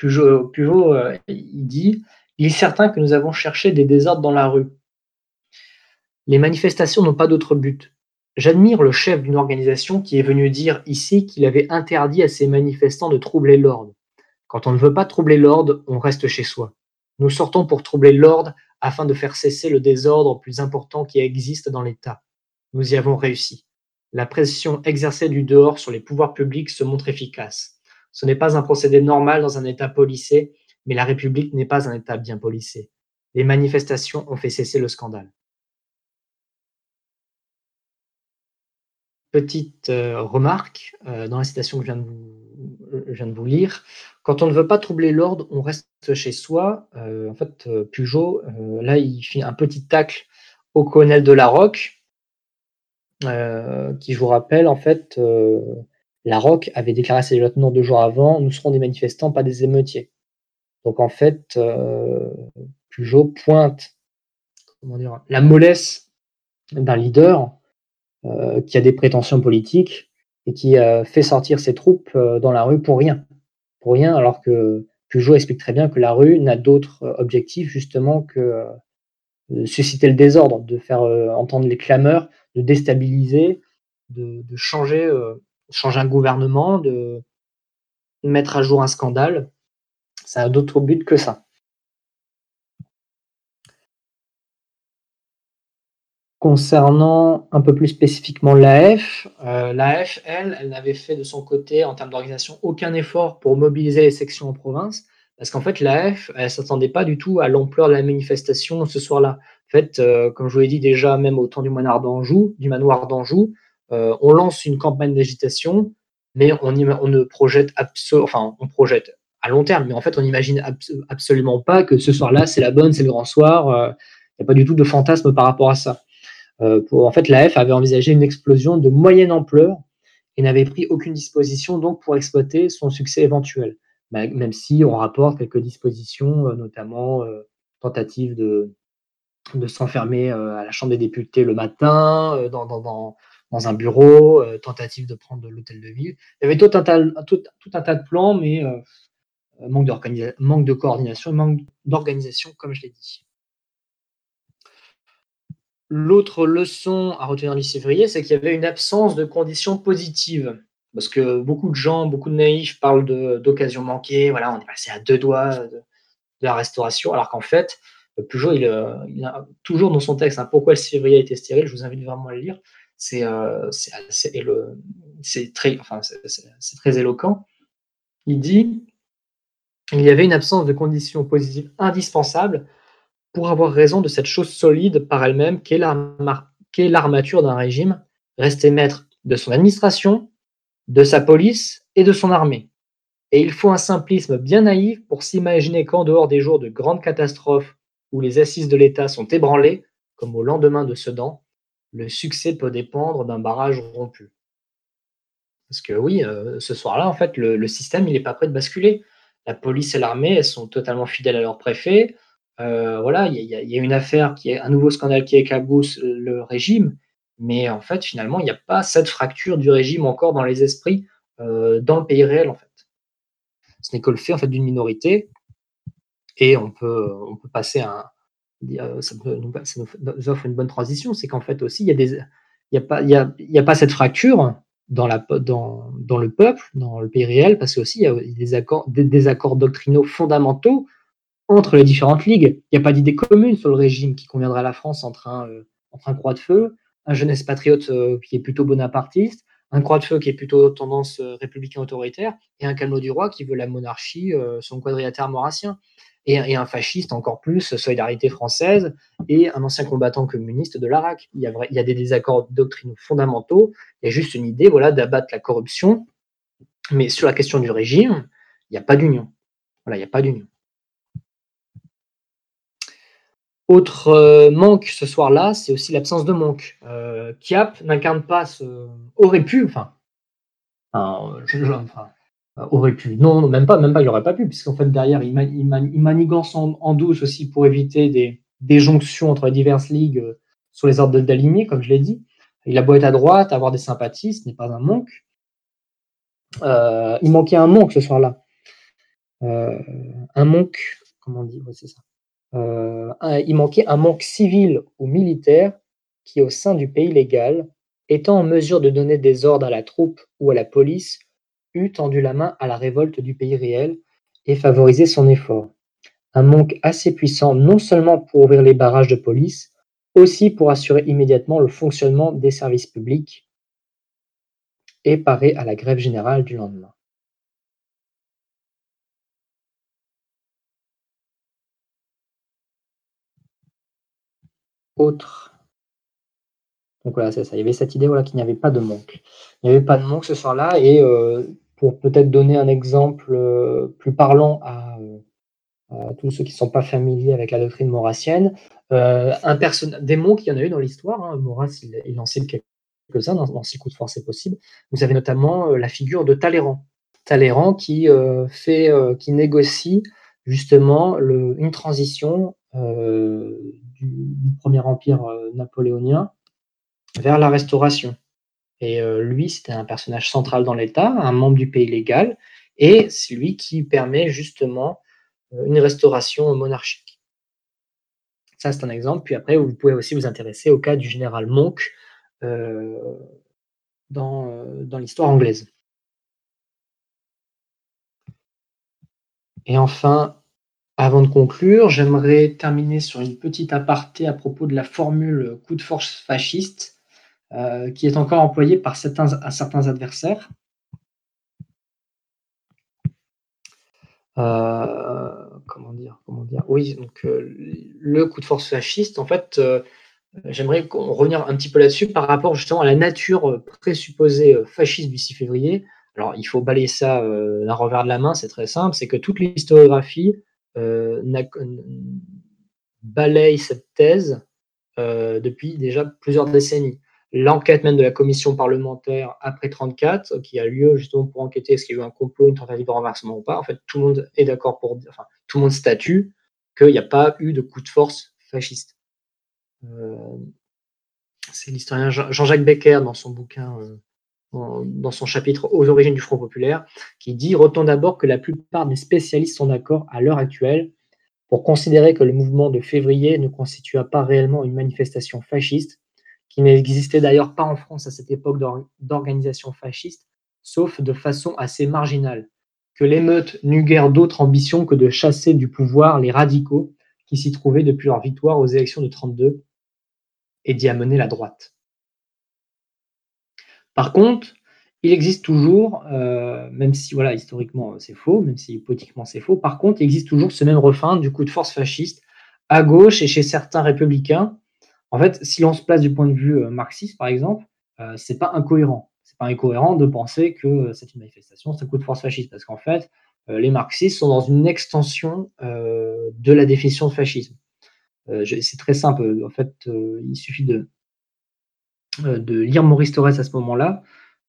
Pujol, euh, il dit Il est certain que nous avons cherché des désordres dans la rue. Les manifestations n'ont pas d'autre but. J'admire le chef d'une organisation qui est venu dire ici qu'il avait interdit à ses manifestants de troubler l'ordre. Quand on ne veut pas troubler l'ordre, on reste chez soi. Nous sortons pour troubler l'ordre afin de faire cesser le désordre plus important qui existe dans l'État. Nous y avons réussi. La pression exercée du dehors sur les pouvoirs publics se montre efficace. Ce n'est pas un procédé normal dans un État policé, mais la République n'est pas un État bien policé. Les manifestations ont fait cesser le scandale. Petite euh, remarque euh, dans la citation que je viens, de vous, lire. Quand on ne veut pas troubler l'ordre, on reste chez soi. Euh, en fait, Pujol, là, il fait un petit tacle au colonel de la Roque, qui, je vous rappelle, en fait, la ROC avait déclaré à ses lieutenants deux jours avant Nous serons des manifestants, pas des émeutiers. Donc en fait, Pujol pointe comment dire, la mollesse d'un leader qui a des prétentions politiques et qui euh, fait sortir ses troupes dans la rue pour rien. Pour rien, alors que Pujol explique très bien que la rue n'a d'autre objectif justement que de susciter le désordre, de faire entendre les clameurs, de déstabiliser, de, de changer changer un gouvernement, de mettre à jour un scandale. Ça a d'autres buts que ça. Concernant un peu plus spécifiquement l'AF, euh, l'AF, elle, elle n'avait fait de son côté, en termes d'organisation, aucun effort pour mobiliser les sections en province, parce qu'en fait, l'AF, elle ne s'attendait pas du tout à l'ampleur de la manifestation ce soir-là. En fait, euh, comme je vous l'ai dit déjà, même au temps du manoir d'Anjou, du manoir d'Anjou, euh, on lance une campagne d'agitation, mais on, ne projette absolument, enfin, on projette à long terme, mais en fait, on n'imagine absolument pas que ce soir-là, c'est la bonne, c'est le grand soir. Il n'y a pas du tout de fantasme par rapport à ça. Euh, en fait, l'AF avait envisagé une explosion de moyenne ampleur et n'avait pris aucune disposition donc pour exploiter son succès éventuel, même si on rapporte quelques dispositions, euh, notamment euh, tentative de, de s'enfermer à la Chambre des députés le matin, dans, un bureau, tentative de prendre l'hôtel de ville. Il y avait tout un tas, tout, tout un tas de plans, mais manque, manque de coordination, manque d'organisation, comme je l'ai dit. L'autre leçon à retenir du février, c'est qu'il y avait une absence de conditions positives. Parce que beaucoup de gens, beaucoup de naïfs parlent d'occasions manquées. Voilà, on est passé à deux doigts de, la restauration, alors qu'en fait, euh, toujours dans son texte hein, pourquoi le 6 février a été stérile. Je vous invite vraiment à le lire. C'est euh, très, enfin, très éloquent. Il dit il y avait une absence de conditions positives indispensables pour avoir raison de cette chose solide par elle-même qu'est l'armature d'un régime, resté maître de son administration, de sa police et de son armée. Et il faut un simplisme bien naïf pour s'imaginer qu'en dehors des jours de grandes catastrophes où les assises de l'État sont ébranlées, comme au lendemain de Sedan, le succès peut dépendre d'un barrage rompu. Parce que oui, euh, ce soir-là, en fait, le, système, il n'est pas prêt de basculer. La police et l'armée, sont totalement fidèles à leur préfet. Euh, voilà, il y, a une affaire qui est un nouveau scandale qui éclabousse le régime, mais en fait, finalement, il n'y a pas cette fracture du régime encore dans les esprits euh, dans le pays réel, en fait. Ce n'est que le fait en fait d'une minorité, et on peut, on peut passer à ça, nous, offre une bonne transition, c'est qu'en fait aussi, il y a a y a, y a pas cette fracture dans, la, dans, dans le peuple, dans le pays réel, parce que aussi il y a des accords, des, des accords doctrinaux fondamentaux entre les différentes ligues. Il n'y a pas d'idée commune sur le régime qui conviendrait à la France entre un, euh, entre un croix de feu, un jeunesse patriote euh, qui est plutôt bonapartiste, un croix de feu qui est plutôt tendance euh, républicain autoritaire, et un calmo du roi qui veut la monarchie, son quadrilatère maurassien. Et, et, un fasciste encore plus, Solidarité française, et un ancien combattant communiste de l'Arak. Il, il, y a des désaccords doctrinaux fondamentaux, il y a juste une idée voilà, d'abattre la corruption, mais sur la question du régime, il n'y a pas d'union. Voilà, il n'y a pas d'union. Autre euh, manque ce soir-là, c'est aussi l'absence de manque. Euh, Kiap n'incarne pas ce. aurait pu, enfin. aurait pu. Non, même pas, même pas, il n'aurait pas pu, puisqu'en fait, derrière, il, manigance en, douce aussi pour éviter des, jonctions entre les diverses ligues euh, sur les ordres d'aligner, comme je l'ai dit. Il a beau être à droite, avoir des sympathies, ce n'est pas un manque. il manquait un manque ce soir-là. un manque, comment on dit c'est ça. Euh, il manquait un manque civil ou militaire qui, au sein du pays légal, étant en mesure de donner des ordres à la troupe ou à la police, eût tendu la main à la révolte du pays réel et favorisé son effort. Un manque assez puissant non seulement pour ouvrir les barrages de police, aussi pour assurer immédiatement le fonctionnement des services publics et parer à la grève générale du lendemain. Donc voilà, c'est ça. Il y avait cette idée voilà, qu'il n'y avait pas de manque. Il n'y avait pas de manque ce soir-là. Et euh, pour peut-être donner un exemple euh, plus parlant à, tous ceux qui ne sont pas familiers avec la doctrine maurassienne, euh, des manques, il y en a eu dans l'histoire. Hein. Il, en quelques-uns dans, dans Six coups de force est possible. Vous avez notamment la figure de Talleyrand. Talleyrand qui, fait, qui négocie justement une transition du, premier empire euh, napoléonien vers la restauration. Et euh, lui, c'était un personnage central dans l'État, un membre du pays légal, et c'est lui qui permet justement euh, une restauration monarchique. Ça, c'est un exemple. Puis après, vous pouvez aussi vous intéresser au cas du général Monk dans, dans l'histoire anglaise. Et enfin, avant de conclure, j'aimerais terminer sur une petite aparté à propos de la formule coup de force fasciste, euh, qui est encore employée par certains, certains adversaires. Euh, comment dire Comment dire? Oui, donc euh, le coup de force fasciste, en fait, j'aimerais revenir un petit peu là-dessus par rapport justement à la nature présupposée fasciste du 6 février. Alors, il faut balayer ça d'un revers de la main, c'est très simple, c'est que toute l'historiographie balaye cette thèse euh, depuis déjà plusieurs décennies. L'enquête même de la commission parlementaire après 34, qui a lieu justement pour enquêter est-ce qu'il y a eu un complot, une tentative de renversement ou pas. En fait, tout le monde est d'accord pour, enfin, tout le monde statue qu'il n'y a pas eu de coup de force fasciste. Euh, c'est l'historien Jean-Jacques Becker dans son bouquin, euh, dans son chapitre Aux origines du Front populaire, qui dit Retenons d'abord que la plupart des spécialistes sont d'accord à l'heure actuelle pour considérer que le mouvement de février ne constitua pas réellement une manifestation fasciste, qui n'existait d'ailleurs pas en France à cette époque d'organisation fasciste, sauf de façon assez marginale, que l'émeute n'eut guère d'autre ambition que de chasser du pouvoir les radicaux qui s'y trouvaient depuis leur victoire aux élections de 32 et d'y amener la droite. Par contre, il existe toujours, euh, même si voilà, historiquement c'est faux, même si politiquement c'est faux, par contre, il existe toujours ce même refrain du coup de force fasciste à gauche et chez certains républicains. En fait, si on se place du point de vue euh, marxiste, par exemple, euh, c'est pas incohérent. C'est pas incohérent de penser que c'est une manifestation, c'est un coup de force fasciste, parce qu'en fait, les marxistes sont dans une extension de la définition de fascisme. c'est très simple. En fait, il suffit de, de lire Maurice Thorez à ce moment-là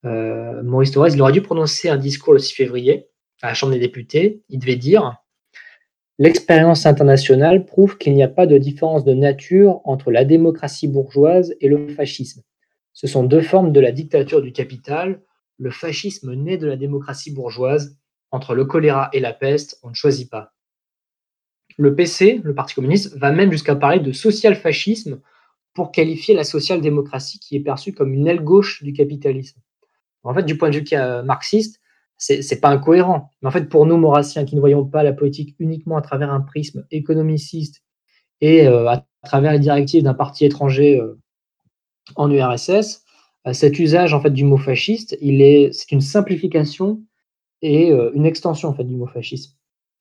euh, Maurice Thorez, il aurait dû prononcer un discours le 6 février à la Chambre des députés. Il devait dire L'expérience internationale prouve qu'il n'y a pas de différence de nature entre la démocratie bourgeoise et le fascisme. Ce sont deux formes de la dictature du capital. Le fascisme naît de la démocratie bourgeoise. Entre le choléra et la peste, on ne choisit pas. Le PC, le Parti communiste, va même jusqu'à parler de social-fascisme pour qualifier la social-démocratie qui est perçue comme une aile gauche du capitalisme. En fait, du point de vue marxiste, c'est pas incohérent. Mais en fait, pour nous, maurassiens, qui ne voyons pas la politique uniquement à travers un prisme économiciste et euh, à travers les directives d'un parti étranger euh, en URSS, euh, cet usage en fait du mot fasciste, il est, c'est une simplification et une extension en fait du mot fascisme.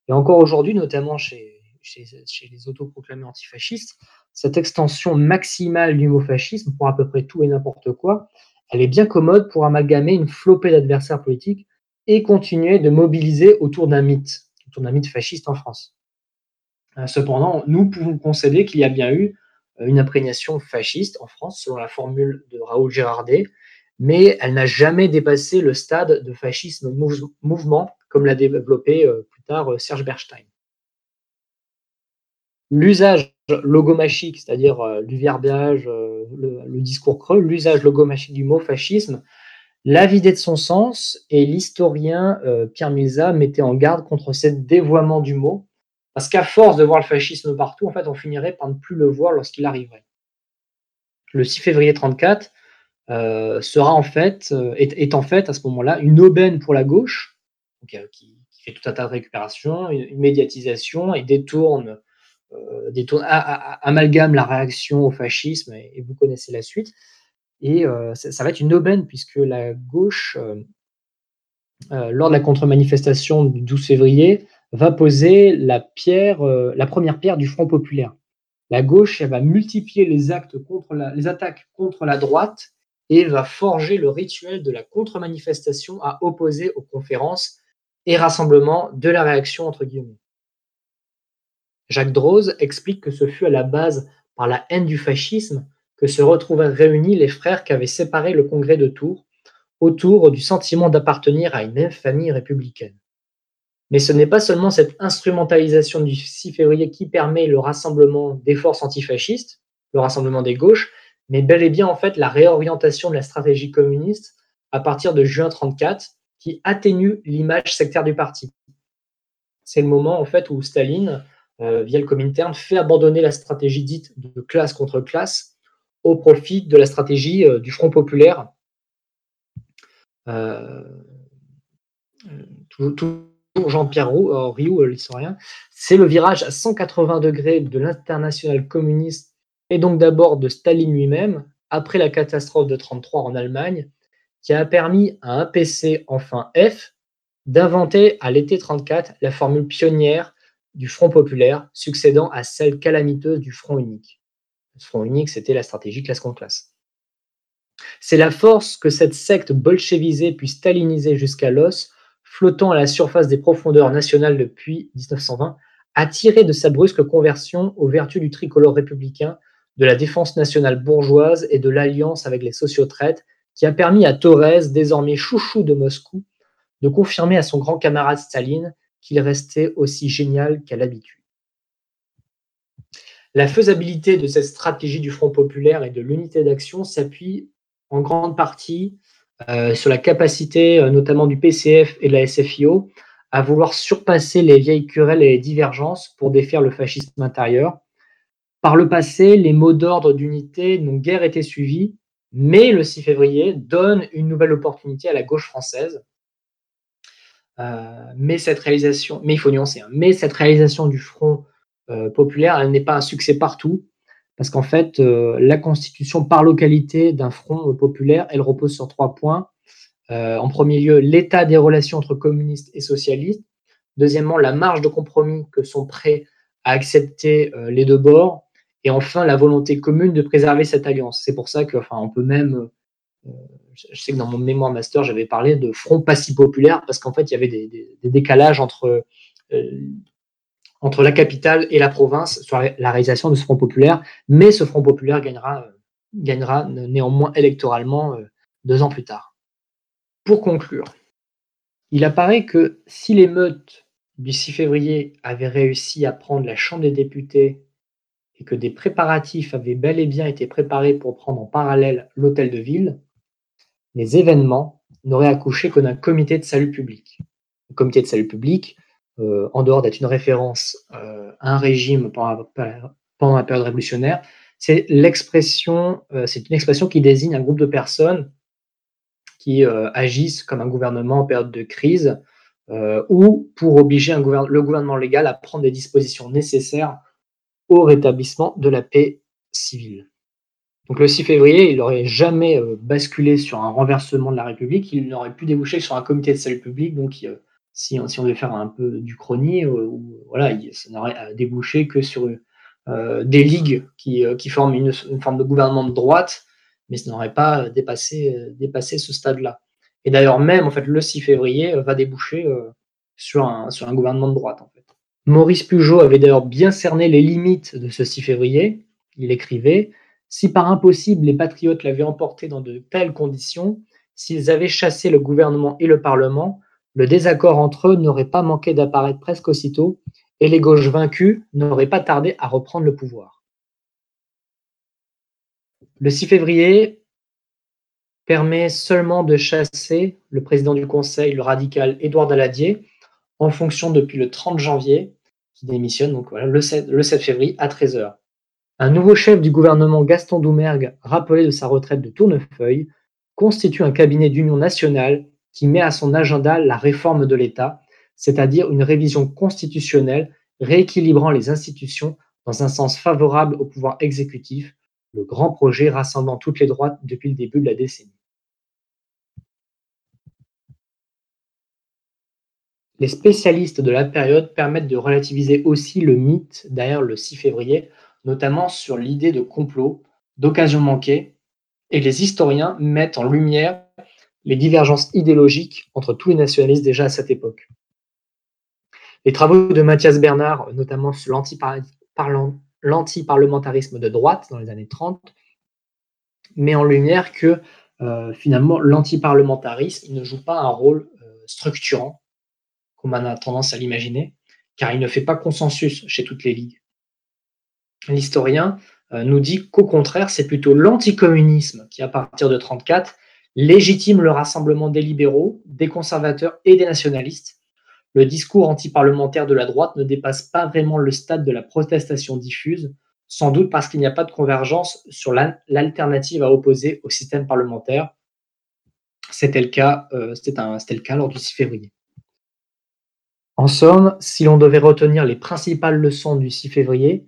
Et encore aujourd'hui, notamment chez, chez, les autoproclamés antifascistes, cette extension maximale du mot fascisme pour à peu près tout et n'importe quoi, elle est bien commode pour amalgamer une flopée d'adversaires politiques et continuer de mobiliser autour d'un mythe, autour d'un mythe fasciste en France. Euh, cependant, nous pouvons concéder qu'il y a bien eu euh, une imprégnation fasciste en France, selon la formule de Raoul Gérardet, mais elle n'a jamais dépassé le stade de fascisme mouvement, comme l'a développé euh, plus tard Serge Bernstein. L'usage logomachique, c'est-à-dire euh, du verbiage, euh, le, discours creux, l'usage logomachique du mot fascisme, l'a vidé de son sens et l'historien euh, Pierre Milza mettait en garde contre ce dévoiement du mot, parce qu'à force de voir le fascisme partout, en fait, on finirait par ne plus le voir lorsqu'il arriverait. Le 6 février 34 sera en fait, est, en fait à ce moment-là une aubaine pour la gauche, qui, fait tout un tas de récupération, une médiatisation et détourne euh, amalgame la réaction au fascisme, et, vous connaissez la suite. Et euh, ça, va être une aubaine, puisque la gauche, euh, lors de la contre-manifestation du 12 février, va poser la, pierre, la première pierre du Front populaire. La gauche elle va multiplier les, actes contre les attaques contre la droite et va forger le rituel de la contre-manifestation à opposer aux conférences et rassemblements de la réaction, entre guillemets. Jacques Droz explique que ce fut à la base par la haine du fascisme que se retrouvèrent réunis les frères qui avaient séparé le congrès de Tours autour du sentiment d'appartenir à une même famille républicaine. Mais ce n'est pas seulement cette instrumentalisation du 6 février qui permet le rassemblement des forces antifascistes, le rassemblement des gauches, mais bel et bien en fait la réorientation de la stratégie communiste à partir de juin 34 qui atténue l'image sectaire du parti. C'est le moment en fait où Staline euh, via le Comintern, fait abandonner la stratégie dite de classe contre classe au profit de la stratégie euh, du Front populaire. Euh, toujours, Jean-Pierre Rioux, l'historien, c'est le virage à 180 degrés de l'international communiste et donc d'abord de Staline lui-même, après la catastrophe de 1933 en Allemagne, qui a permis à un PC, enfin F, d'inventer à l'été 34 la formule pionnière du Front populaire, succédant à celle calamiteuse du Front unique. Le Front unique, c'était la stratégie classe contre classe. C'est la force que cette secte bolchevisée puis stalinisée jusqu'à l'os, flottant à la surface des profondeurs nationales depuis 1920, a tiré de sa brusque conversion aux vertus du tricolore républicain de la défense nationale bourgeoise et de l'alliance avec les sociotraites, qui a permis à Thorez, désormais chouchou de Moscou, de confirmer à son grand camarade Staline qu'il restait aussi génial qu'à l'habitude. La faisabilité de cette stratégie du Front populaire et de l'unité d'action s'appuie en grande partie euh, sur la capacité euh, notamment du PCF et de la SFIO à vouloir surpasser les vieilles querelles et les divergences pour défaire le fascisme intérieur. Par le passé, les mots d'ordre d'unité n'ont guère été suivis, mais le 6 février donne une nouvelle opportunité à la gauche française. Euh, mais cette réalisation, mais il faut nuancer, hein, mais cette réalisation du Front euh, populaire, elle n'est pas un succès partout, parce qu'en fait, euh, la constitution par localité d'un front populaire, elle repose sur trois points. En premier lieu, l'état des relations entre communistes et socialistes. Deuxièmement, la marge de compromis que sont prêts à accepter les deux bords. Et enfin, la volonté commune de préserver cette alliance. C'est pour ça que, enfin, on peut même, je sais que dans mon mémoire master, j'avais parlé de front passif populaire parce qu'en fait, il y avait des, décalages entre entre la capitale et la province sur la réalisation de ce Front populaire, mais ce Front populaire gagnera, gagnera néanmoins électoralement euh, deux ans plus tard. Pour conclure, il apparaît que si l'émeute du 6 février avait réussi à prendre la Chambre des députés et que des préparatifs avaient bel et bien été préparés pour prendre en parallèle l'hôtel de ville, les événements n'auraient accouché que d'un comité de salut public. Le comité de salut public, euh, en dehors d'être une référence euh, à un régime pendant, la période révolutionnaire, c'est l'expression, euh, c'est une expression qui désigne un groupe de personnes qui agissent comme un gouvernement en période de crise ou pour obliger le gouvernement légal à prendre des dispositions nécessaires au rétablissement de la paix civile. Donc le 6 février, il n'aurait jamais basculé sur un renversement de la République, il n'aurait pu déboucher sur un comité de salut public, donc si, on devait faire un peu du chrony, euh, voilà, ça n'aurait débouché que sur euh, des ligues qui, euh, forment une, forme de gouvernement de droite, mais ça n'aurait pas dépassé, ce stade-là. Et d'ailleurs, même en fait, le 6 février va déboucher sur, un, gouvernement de droite. Maurice Pugeot avait d'ailleurs bien cerné les limites de ce 6 février. Il écrivait Si par impossible les patriotes l'avaient emporté dans de telles conditions, s'ils avaient chassé le gouvernement et le Parlement, le désaccord entre eux n'aurait pas manqué d'apparaître presque aussitôt, et les gauches vaincues n'auraient pas tardé à reprendre le pouvoir. Le 6 février permet seulement de chasser le président du Conseil, le radical Édouard Daladier, en fonction depuis le 30 janvier, qui démissionne donc voilà, le, 7, le 7 février à 13h. Un nouveau chef du gouvernement, Gaston Doumergue, rappelé de sa retraite de Tournefeuille, constitue un cabinet d'union nationale qui met à son agenda la réforme de l'État, c'est-à-dire une révision constitutionnelle rééquilibrant les institutions dans un sens favorable au pouvoir exécutif, le grand projet rassemblant toutes les droites depuis le début de la décennie. Les spécialistes de la période permettent de relativiser aussi le mythe derrière le 6 février, notamment sur l'idée de complot, d'occasion manquée, et les historiens mettent en lumière les divergences idéologiques entre tous les nationalistes déjà à cette époque. Les travaux de Mathias Bernard, notamment sur l'antiparlementarisme de droite dans les années 30, met en lumière que euh, finalement l'antiparlementarisme ne joue pas un rôle euh, structurant, comme on a tendance à l'imaginer, car il ne fait pas consensus chez toutes les ligues. L'historien euh, nous dit qu'au contraire, c'est plutôt l'anticommunisme qui, à partir de 1934, légitime le rassemblement des libéraux, des conservateurs et des nationalistes. Le discours antiparlementaire de la droite ne dépasse pas vraiment le stade de la protestation diffuse, sans doute parce qu'il n'y a pas de convergence sur l'alternative à opposer au système parlementaire. C'était le cas, euh, le cas lors du 6 février. En somme, si l'on devait retenir les principales leçons du 6 février,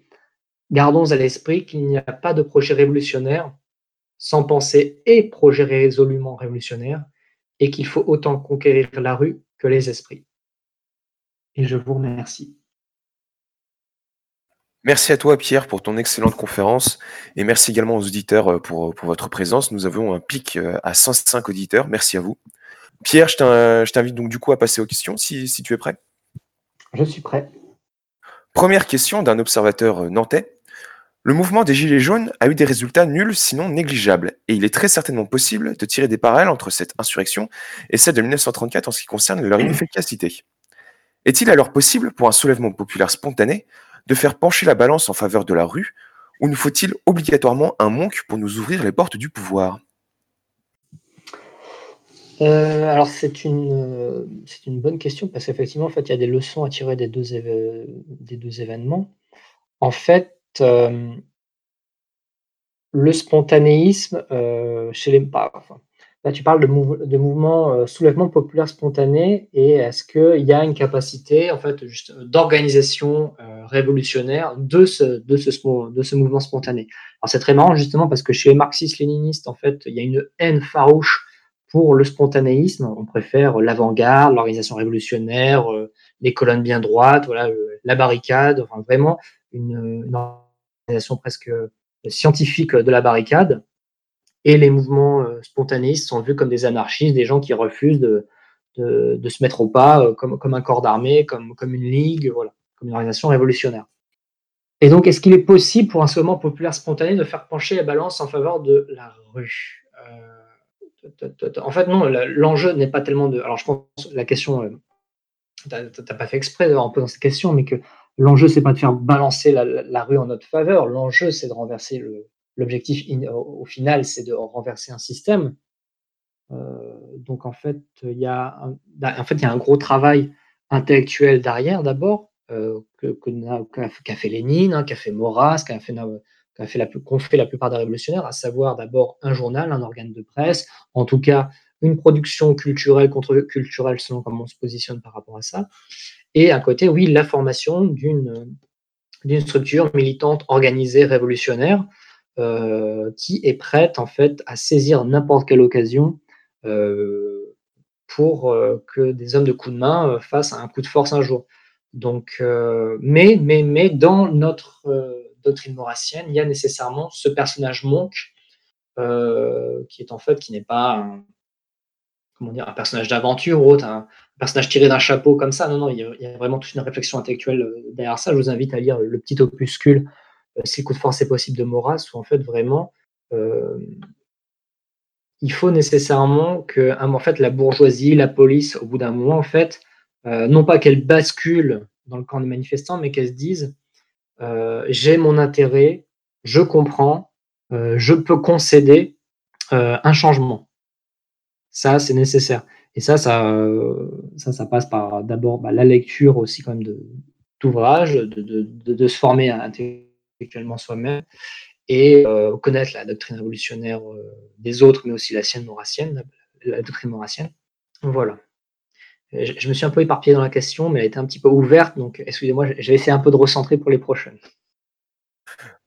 gardons à l'esprit qu'il n'y a pas de projet révolutionnaire sans pensée et projet résolument révolutionnaire, et qu'il faut autant conquérir la rue que les esprits. Et je vous remercie. Merci à toi Pierre pour ton excellente conférence et merci également aux auditeurs euh, pour, pour votre présence. Nous avons un pic euh, à 105 auditeurs. Merci à vous. Pierre, je t'invite donc du coup à passer aux questions si, si tu es prêt. Je suis prêt. Première question d'un observateur euh, nantais. Le mouvement des Gilets jaunes a eu des résultats nuls, sinon négligeables, et il est très certainement possible de tirer des parallèles entre cette insurrection et celle de 1934 en ce qui concerne leur inefficacité. Est-il alors possible pour un soulèvement populaire spontané de faire pencher la balance en faveur de la rue, ou nous faut-il obligatoirement un monk pour nous ouvrir les portes du pouvoir? Euh, alors c'est une, euh, c'est une bonne question parce qu'effectivement, en fait, il y a des leçons à tirer des deux éve des 2 événements. En fait, le spontanéisme, chez les bah, là tu parles de mouve de mouvement, soulèvement populaire spontané et est-ce qu'il y a une capacité en fait d'organisation, révolutionnaire de ce de ce mouvement spontané? Alors c'est très marrant justement parce que chez les marxistes-léninistes, en fait, il y a une haine farouche pour le spontanéisme. On préfère l'avant-garde, l'organisation révolutionnaire, les colonnes bien droites, voilà, la barricade, enfin vraiment une organisation presque, scientifique de la barricade et les mouvements, heu, spontanéistes sont vus comme des anarchistes, des gens qui refusent de se mettre au pas, comme un corps d'armée, comme une ligue, voilà, comme une organisation révolutionnaire. Et donc est-ce qu'il est possible pour un soulèvement populaire spontané de faire pencher la balance en faveur de la rue? En fait non, le l'enjeu n'est pas tellement de alors je pense la question, tu as tu as pas fait exprès en posant cette question, mais que l'enjeu c'est pas de faire balancer la rue en notre faveur. L'enjeu c'est de renverser le l'objectif au final, c'est de renverser un système. Heu, donc en fait, il y a un bah, en fait, il y a un gros travail intellectuel derrière d'abord, heu, que qu'a qu'a fait Lénine, hein, qu'a fait Maurras, qu'a fait la fait la plupart des révolutionnaires, à savoir d'abord un journal, un organe de presse, en tout cas une production culturelle, contre-culturelle selon comment on se positionne par rapport à ça et à côté, oui, la formation d'une, structure militante organisée révolutionnaire, heu, qui est prête en fait à saisir n'importe quelle occasion, heu, pour, heu, que des hommes de coup de main, fassent un coup de force un jour. Donc mais mais mais dans notre, doctrine maurrassienne, il y a nécessairement ce personnage monk, qui est en fait qui n'est pas un comment dire? Un personnage d'aventure ou autre, un personnage tiré d'un chapeau comme ça. Non, non, il y a vraiment toute une réflexion intellectuelle, heu, derrière ça. Je vous invite à lire le petit opuscule, heu, Si le coup de force est possible de Maurras où en fait vraiment, hem il faut nécessairement que, en fait, la bourgeoisie, la police, au bout d'un moment, en fait, non pas qu'elle bascule dans le camp des manifestants, mais qu'elle se dise, «J'ai mon intérêt, je comprends, je peux concéder, un changement». Ça, c'est nécessaire et ça ça, heu, ça, ça passe par d'abord, bah, la lecture aussi quand même d'ouvrages, de se former intellectuellement soi-même et heu, connaître la doctrine révolutionnaire, des autres, mais aussi la sienne maurrassienne, la doctrine maurrassienne. Voilà. Je me suis un peu éparpillé dans la question, mais elle était un petit peu ouverte, donc excusez-moi, vais essayer un peu de recentrer pour les prochaines.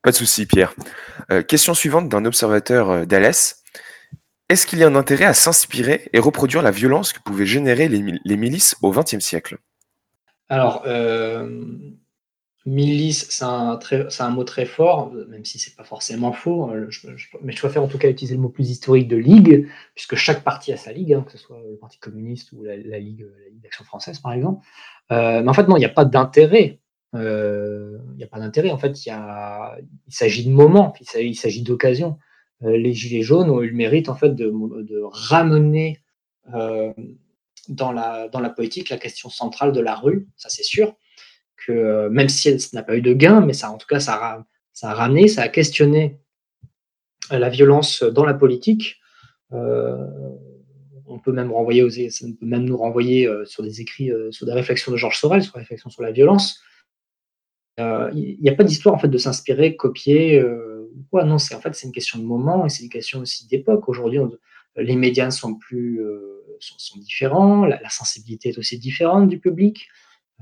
Pas de souci, Pierre. Question suivante d'un observateur, d'Alès. Est-ce qu'il y a un intérêt à s'inspirer et reproduire la violence que pouvaient générer les mil les milices au XXe siècle? Alors, hem, milice, c'est un un mot très fort, même si c'est pas forcément faux, je mais je préfère en tout cas utiliser le mot plus historique de ligue, puisque chaque parti a sa ligue, hein, que ce soit le parti communiste ou la Ligue, d'action française, par exemple. Heu, mais en fait, non, il y a pas d'intérêt, heu, il y a pas d'intérêt. En fait, il s'agit de moments, il s'agit d'occasions. Heu, les gilets jaunes ont eu le mérite, en fait, de ramener, hem, dans la dans la politique, la question centrale de la rue, ça c'est sûr. Que, heu, même si elle n'a pas eu de gain, mais ça en tout cas, ça a ramené, ça a questionné, la violence dans la politique. On peut même nous renvoyer, sur des écrits, sur des réflexions de Georges Sorel, sur la réflexion sur la violence. Il il y a pas d'histoire en fait de s'inspirer, copier, ou. Non, c'est en fait, c'est une question de moment et c'est une question aussi d'époque. Aujourd'hui, les médias sont plus, sont différents, la la sensibilité est aussi différente du public.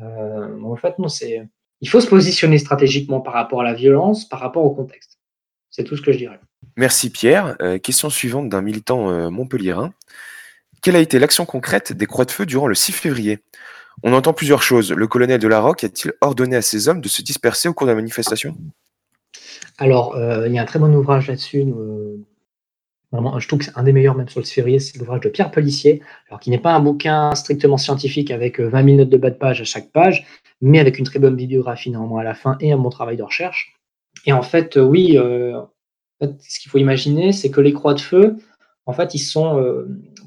Heu, en fait, non, c'est il faut se positionner stratégiquement par rapport à la violence, par rapport au contexte. C'est tout ce que je dirais. Merci Pierre. Heu, question suivante d'un militant, montpelliérain. Quelle a été l'action concrète des croix de feu durant le 6 février? On entend plusieurs choses. Le colonel de Larocque a-t-il ordonné à ses hommes de se disperser au cours de la manifestation? Alors, heu, il y a un très bon ouvrage là-dessus, heu, vraiment, je trouve que c'est un des meilleurs même sur le 6 février, c'est l'ouvrage de Pierre Pélissier, alors qui n'est pas un bouquin strictement scientifique avec, heu, 20 000 notes de bas de page à chaque page, mais avec une très bonne bibliographie néanmoins à la fin et un bon travail de recherche. Et en fait, oui, ce qu'il faut imaginer, c'est que les croix de feu, en fait, ils sont,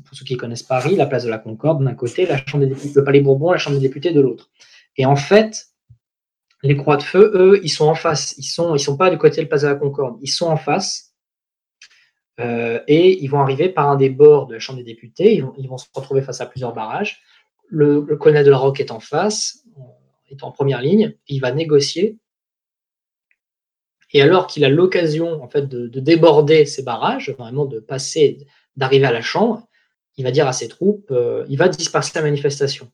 pour ceux qui connaissent Paris, la place de la Concorde d'un côté, la chambre des députés, le Palais Bourbon, la chambre des députés de l'autre. Et en fait, les croix de feu, eux, ils sont en face. Ils sont, ils sont pas du côté de la place de la Concorde. Ils sont en face. et ils vont arriver par un des bords de la Chambre des députés. Ils vont, se retrouver face à plusieurs barrages. Le, colonel de la Roque est en face, est en première ligne. Il va négocier et alors qu'il a l'occasion en fait de, déborder ces barrages, vraiment de passer, d'arriver à la chambre, il va dire à ses troupes, euh, il va disperser la manifestation.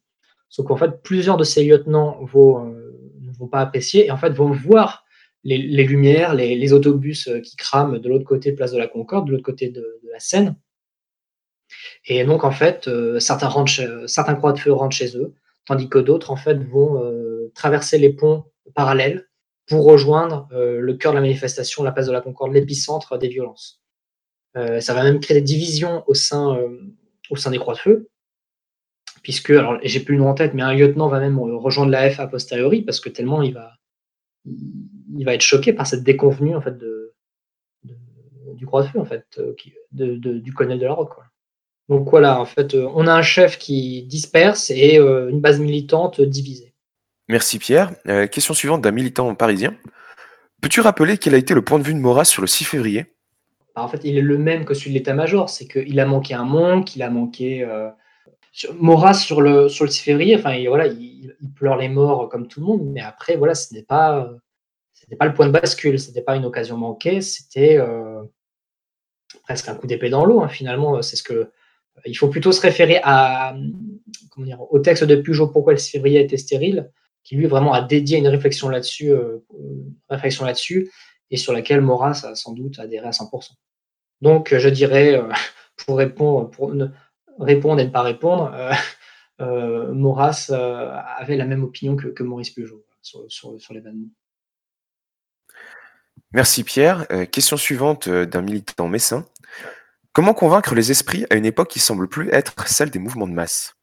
Sauf qu'en fait, plusieurs de ses lieutenants vont, euh, pas apprécier et en fait vont voir les, lumières, les, autobus euh, qui crament de l'autre côté de Place de la Concorde, de l'autre côté de, la Seine. Et donc en fait, certains, certains croix de feu rentrent chez eux, tandis que d'autres en fait vont traverser les ponts parallèles pour rejoindre euh, le cœur de la manifestation, la place de la Concorde, l'épicentre des violences. Euh, ça va même créer des divisions au sein, euh, au sein des Croix de Feu, puisque, alors j'ai plus le nom en tête, mais un lieutenant va même rejoindre la F a posteriori, parce que tellement il va, il va être choqué par cette déconvenue en fait, de, du Croix de Feu, en fait, du colonel de la Roque. Donc voilà, en fait, on a un chef qui disperse et une base militante divisée. Merci Pierre. Euh, question suivante d'un militant parisien. Peux-tu rappeler quel a été le point de vue de Maurras sur le 6 février? Bah, En fait, il est le même que celui de l'état-major. C'est qu'il a manqué un monde, qu'il a manqué. Euh... Maurras sur le, sur le 6 février, enfin, il, pleure les morts comme tout le monde, mais après, voilà, ce n'est pas, pas le point de bascule, ce n'était pas une occasion manquée, c'était euh, presque un coup d'épée dans l'eau, hein, finalement. C'est ce que. Il faut plutôt se référer au texte de Pujol, pourquoi le 6 février était stérile, qui lui vraiment a dédié une réflexion là-dessus, euh, et sur laquelle Maurras a sans doute adhéré à 100%. Donc, je dirais, euh, pour répondre, pour répondre et ne pas répondre, euh, Maurras avait la même opinion que, Maurice Peugeot sur, sur, l'événement. Merci Pierre. question suivante d'un militant messin. Comment convaincre les esprits à une époque qui semble plus être celle des mouvements de masse?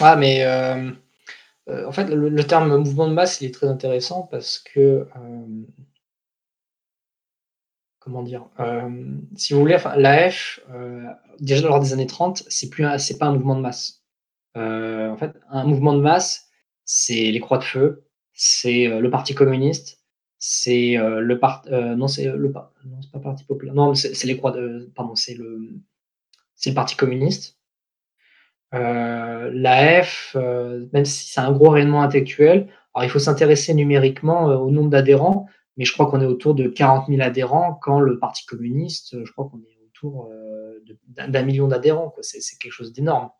Ah, mais euh, en fait, le, terme mouvement de masse, il est très intéressant parce que, euh, comment dire, euh, si vous voulez, l'AF, déjà lors des années 30, c'est plus, c'est pas un mouvement de masse. en fait, un mouvement de masse, c'est les Croix de Feu, c'est le Parti communiste, c'est le parti, populaire, non, c'est pardon, c'est le, Parti communiste. Euh, la F, euh, même si c'est un gros rayonnement intellectuel, alors il faut s'intéresser numériquement euh, au nombre d'adhérents, mais je crois qu'on est autour de 40 000 adhérents, quand le Parti communiste, je crois qu'on est autour d'un million d'adhérents. C'est, quelque chose d'énorme.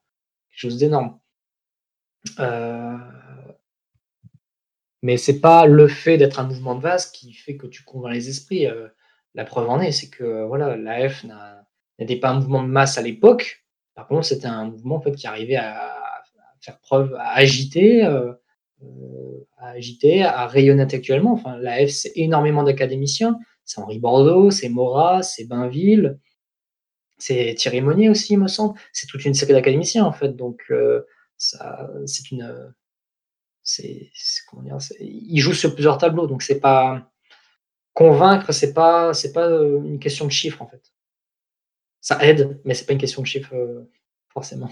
Quelque chose d'énorme. mais c'est pas le fait d'être un mouvement de vase qui fait que tu convaincs les esprits. la preuve en est, c'est que voilà, l'AF n'était pas un mouvement de masse à l'époque, par contre, c'était un mouvement en fait, qui arrivait à, faire preuve, à agiter, euh, euh, à agiter, à rayonner intellectuellement. Enfin, la F, c'est énormément d'académiciens. C'est Henri Bordeaux, c'est Maurras, c'est Bainville, c'est Thierry Monnier aussi, il me semble. C'est toute une série d'académiciens, en fait. Donc, euh, ça, c'est une. C'est, comment dire, il joue sur plusieurs tableaux, donc c'est pas convaincre, c'est pas, c'est pas une question de chiffres en fait ça aide, mais c'est pas une question de chiffre euh, forcément.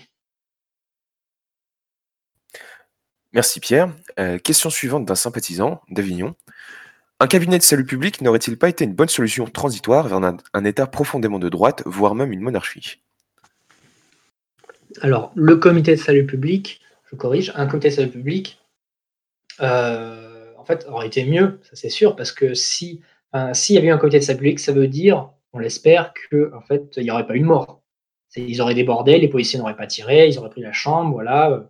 Merci Pierre. Euh, question suivante d'un sympathisant d'Avignon. Un cabinet de salut public n'aurait-il pas été une bonne solution transitoire vers un, État profondément de droite, voire même une monarchie? Alors, le comité de salut public, je corrige, un comité de salut public, euh, en fait, aurait été mieux, ça c'est sûr, parce que si s'il y avait eu un comité de salut public, ça veut dire on l'espère, que en fait, il n'y aurait pas eu de mort. Ils auraient débordé, les policiers n'auraient pas tiré, ils auraient pris la chambre, voilà.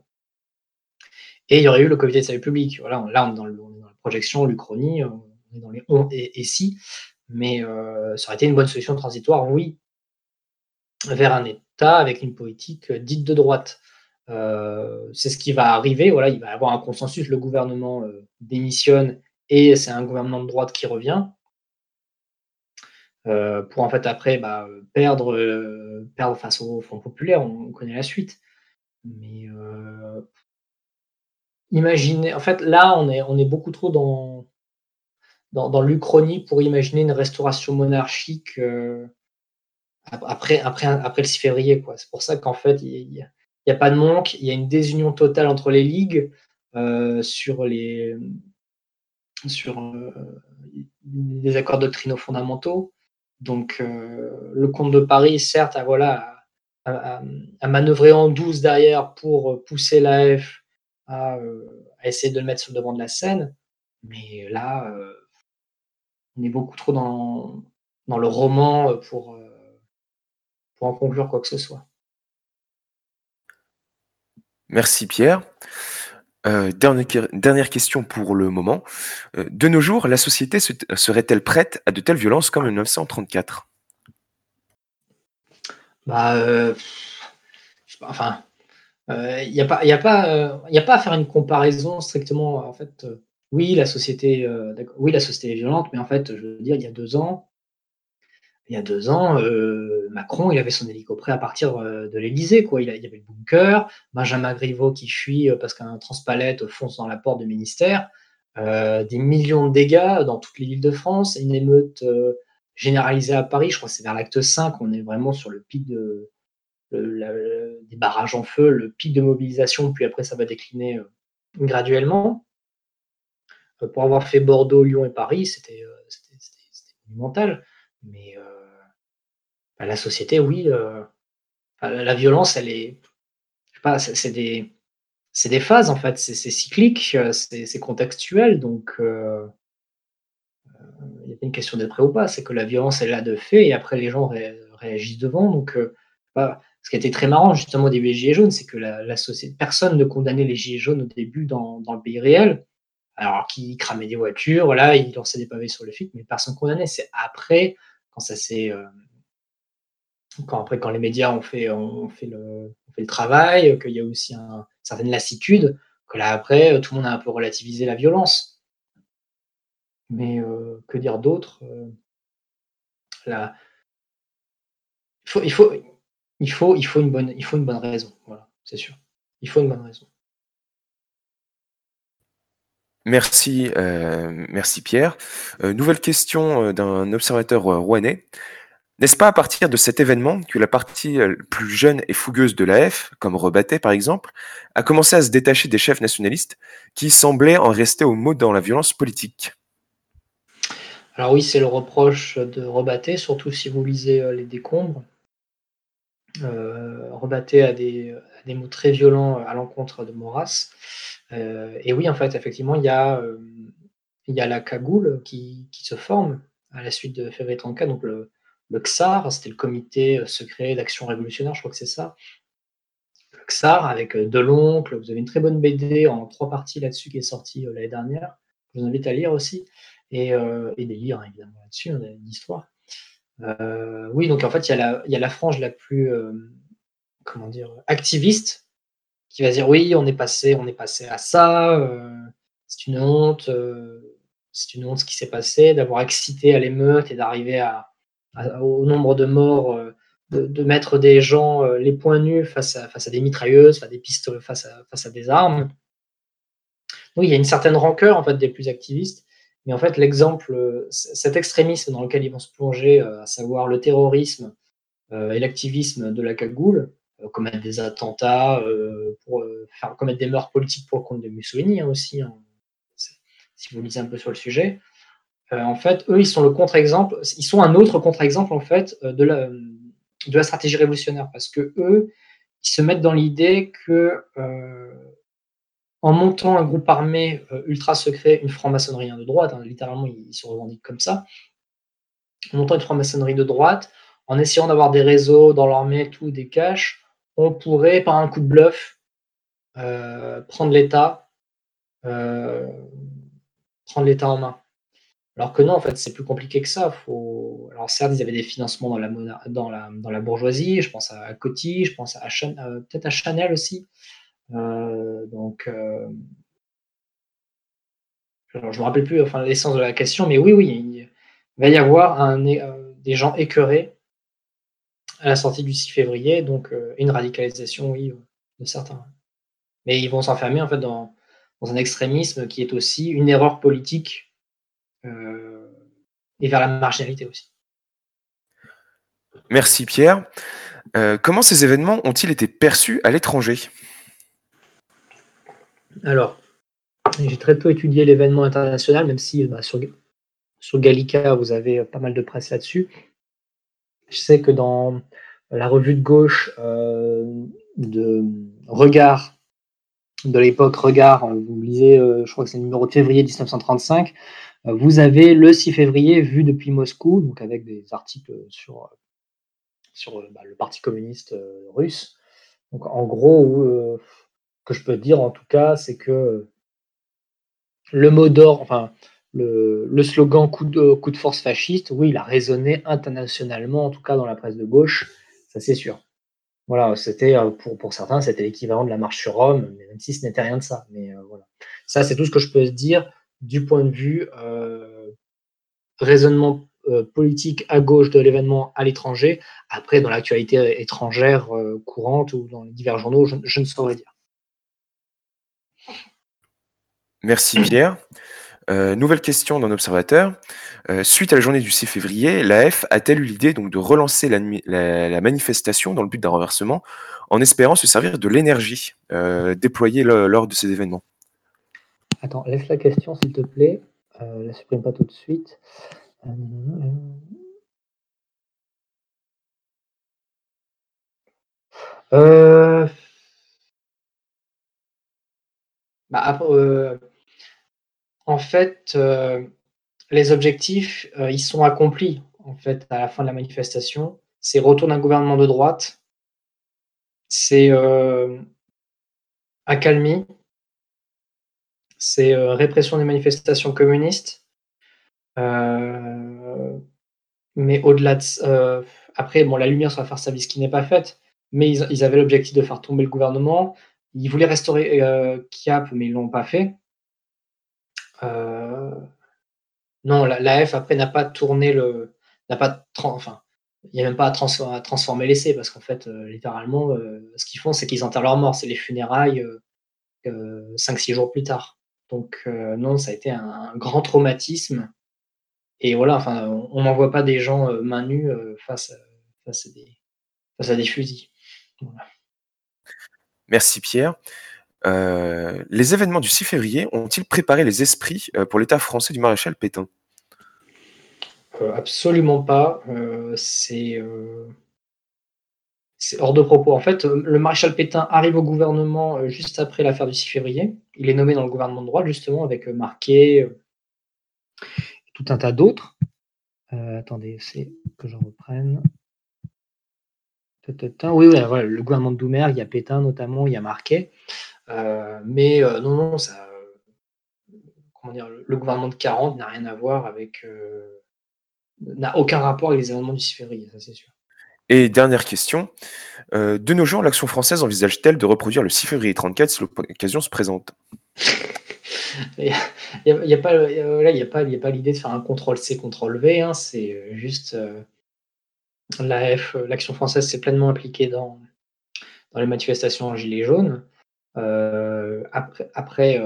Et il y aurait eu le comité de salut public. Voilà, là, on est dans, la projection, l'Uchronie, on est dans les on et, si. Mais euh, ça aurait été une bonne solution transitoire, oui, vers un État avec une politique dite de droite. Euh, c'est ce qui va arriver. Voilà, il va y avoir un consensus. Le gouvernement euh, démissionne et c'est un gouvernement de droite qui revient. Euh, pour en fait après bah, perdre, euh, perdre face au Front populaire, on, connaît la suite. Mais euh, imaginez, en fait là on est, beaucoup trop dans, l'Uchronie pour imaginer une restauration monarchique après, après, le 6 février. Quoi. C'est pour ça qu'en fait, il n'y a, pas de manque, il y a une désunion totale entre les ligues sur les sur des accords doctrinaux fondamentaux. Donc, le comte de Paris, certes, a, voilà, a, manœuvré en douce derrière pour pousser l'AF à, à, essayer de le mettre sur le devant de la scène. Mais là, on est beaucoup trop dans, dans le roman pour, pour en conclure quoi que ce soit. Merci Pierre. Euh, dernière, question pour le moment. Euh, de nos jours, la société serait-elle prête à de telles violences comme en 1934 bah, euh, Enfin, il n'y a, pas, a, pas, a pas à faire une comparaison strictement. En fait, oui, la société, oui, la société est violente, mais en fait, je veux dire, il y a deux ans, il y a deux ans, euh, Macron, il avait son hélico à partir euh, de l'Elysée. Quoi. Il, y avait le bunker, Benjamin Griveaux qui fuit euh, parce qu'un transpalette fonce dans la porte du ministère, des millions de dégâts dans toutes les villes de France, une émeute généralisée à Paris. Je crois que c'est vers l'acte 5, on est vraiment sur le pic de, des barrages en feu, le pic de mobilisation, puis après ça va décliner graduellement. pour avoir fait Bordeaux, Lyon et Paris, c'était monumental. Mais bah, la société, oui, la violence, elle est. Je sais pas, c'est des, des phases en fait, c'est cyclique, c'est contextuel, donc il n'y a pas une question d'être prêt ou pas, c'est que la violence est là de fait et après les gens réagissent devant. Donc, bah, ce qui été très marrant justement des Gilets jaunes, c'est que personne ne condamnait les Gilets jaunes au début dans, le pays réel. Alors qu'ils cramaient des voitures, voilà, ils lançaient des pavés sur le flic, mais personne ne condamnait. C'est après quand ça s'est euh, quand après quand les médias ont fait le, travail, qu'il y a aussi un, une certaine lassitude, que là après tout le monde a un peu relativisé la violence. Mais euh, que dire d'autre euh, il faut, il faut, il faut une bonne, il faut une bonne raison. Voilà, c'est sûr. Il faut une bonne raison. Merci, euh, merci Pierre. Euh, nouvelle question euh, d'un observateur rouennais. N'est-ce pas à partir de cet événement que la partie plus jeune et fougueuse de l'AF, comme Rebatté par exemple, a commencé à se détacher des chefs nationalistes qui semblaient en rester au mot dans la violence politique? Alors oui, c'est le reproche de Rebatté, surtout si vous lisez les décombres. A des, a des mots très violents à l'encontre de Maurras. Euh, et oui, en fait, effectivement, il y a, euh, y a la cagoule qui, se forme à la suite de février 34, donc le, le XAR, c'était le comité secret d'action révolutionnaire, je crois que c'est ça. Le XAR avec euh, Deloncle, vous avez une très bonne BD en trois parties là-dessus qui est sortie l'année dernière. Je vous invite à lire aussi. Et, et des livres, évidemment, là-dessus, une histoire. Euh, oui, donc en fait, il y, a la, frange la plus, comment dire, activiste qui va dire oui, on est passé, on est passé à ça, euh, c'est une honte, euh, c'est une honte ce qui s'est passé, d'avoir excité à l'émeute et d'arriver à, au nombre de morts, euh, de, mettre des gens les poings nus face à, face à des mitrailleuses, face à des pistolets, face à, face à des armes. Oui, il y a une certaine rancœur en fait des plus activistes, mais en fait l'exemple, cet extrémisme dans lequel ils vont se plonger, à savoir le terrorisme et l'activisme de la cagoule, euh, commettre des attentats, euh, euh, commettre des meurtres politiques pour le compte de Mussolini hein, aussi, hein. si vous lisez un peu sur le sujet. en fait, eux, ils sont le contre-exemple, ils sont un autre contre-exemple en fait de la, de la stratégie révolutionnaire parce que eux, ils se mettent dans l'idée que en montant un groupe armé ultra secret, une franc-maçonnerie hein, de droite, littéralement ils, se revendiquent comme ça, en montant une franc-maçonnerie de droite, en essayant d'avoir des réseaux dans l'armée, tout, des caches, on pourrait, par un coup de bluff, euh, prendre l'État, euh, prendre l'État en main. Alors que non, en fait, c'est plus compliqué que ça. Alors certes, il y avait des financements dans la, bourgeoisie, je pense à Coty, je pense à euh, peut-être à Chanel aussi. Donc, je ne me rappelle plus enfin, l'essence de la question, mais oui, oui, il va y avoir des gens écœurés à la sortie du 6 février, donc euh, une radicalisation, oui, euh, de certains. Mais ils vont s'enfermer en fait dans, un extrémisme qui est aussi une erreur politique et vers la marginalité aussi. Merci Pierre. comment ces événements ont-ils été perçus à l'étranger? Alors, j'ai très peu étudié l'événement international, même si bah, sur, Gallica, vous avez pas mal de presse là-dessus. Je sais que dans la revue de gauche de Regard, de l'époque Regard, vous lisez, je crois que c'est le numéro de février 1935, vous avez le 6 février vu depuis Moscou, donc avec des articles sur, bah, le Parti communiste euh, russe. Donc en gros, euh, que je peux dire en tout cas, c'est que le mot d'or, enfin le, le, slogan coup de, coup de force fasciste, oui, il a résonné internationalement, en tout cas dans la presse de gauche, ça c'est sûr. Voilà, c'était euh, pour, pour certains, c'était l'équivalent de la marche sur Rome, même si ce n'était rien de ça. Mais voilà, ça c'est tout ce que je peux dire du point de vue euh, raisonnement euh, politique à gauche de l'événement à l'étranger. Après, dans l'actualité étrangère euh, courante ou dans les divers journaux, je, ne saurais dire. Merci Pierre. nouvelle question d'un observateur. suite à la journée du 6 février, l'AF a-t-elle eu l'idée donc de relancer la, manifestation dans le but d'un renversement en espérant se servir de l'énergie déployée lors de ces événements? Attends, laisse la question s'il te plaît. Euh, la supprime pas tout de suite. Euh, euh, bah, en fait, les objectifs, ils sont accomplis en fait à la fin de la manifestation. C'est retour d'un gouvernement de droite. C'est accalmie c'est euh, répression des manifestations communistes. Euh, mais au-delà de euh, après, bon, la lumière sur la service qui n'est pas faite, mais ils, avaient l'objectif de faire tomber le gouvernement. Ils voulaient restaurer Kiap, mais ils l'ont pas fait. Non, la, F après n'a pas tourné le, n'a pas, enfin, il n'y a même pas à, transformer l'essai parce qu'en fait, littéralement, ce qu'ils font, c'est qu'ils enterrent leur mort. C'est les funérailles 5-6 jours plus tard. Donc euh, non, ça a été un, grand traumatisme. Et voilà, enfin, on n'envoie pas des gens euh, main nue euh, face, à, des, fusils. Merci Pierre. Les événements du 6 février ont-ils préparé les esprits pour l'État français du maréchal Pétain? Absolument pas. c'est hors de propos. En fait, euh, le maréchal Pétain arrive au gouvernement euh, juste après l'affaire du 6 février. Il est nommé dans le gouvernement de droite, justement, avec euh, Marquet tout un tas d'autres. attendez, c'est que je reprenne. Oui, oui le gouvernement de Doumer, il y a Pétain notamment, il y a Marquet. Mais non, non, ça, comment dire, le gouvernement de 40 n'a rien à voir avec. n'a aucun rapport avec les événements du 6 février, ça c'est sûr. Et dernière question, euh, de nos jours, l'action française envisage-t-elle de reproduire le 6 février 34 si l'occasion se présente? Il n'y a, pas, a pas l'idée de faire un contrôle-C, contrôle-V, hein, c'est euh, juste euh, l'AF, l'action française s'est pleinement impliquée dans, dans les manifestations en Gilets jaunes. Après, après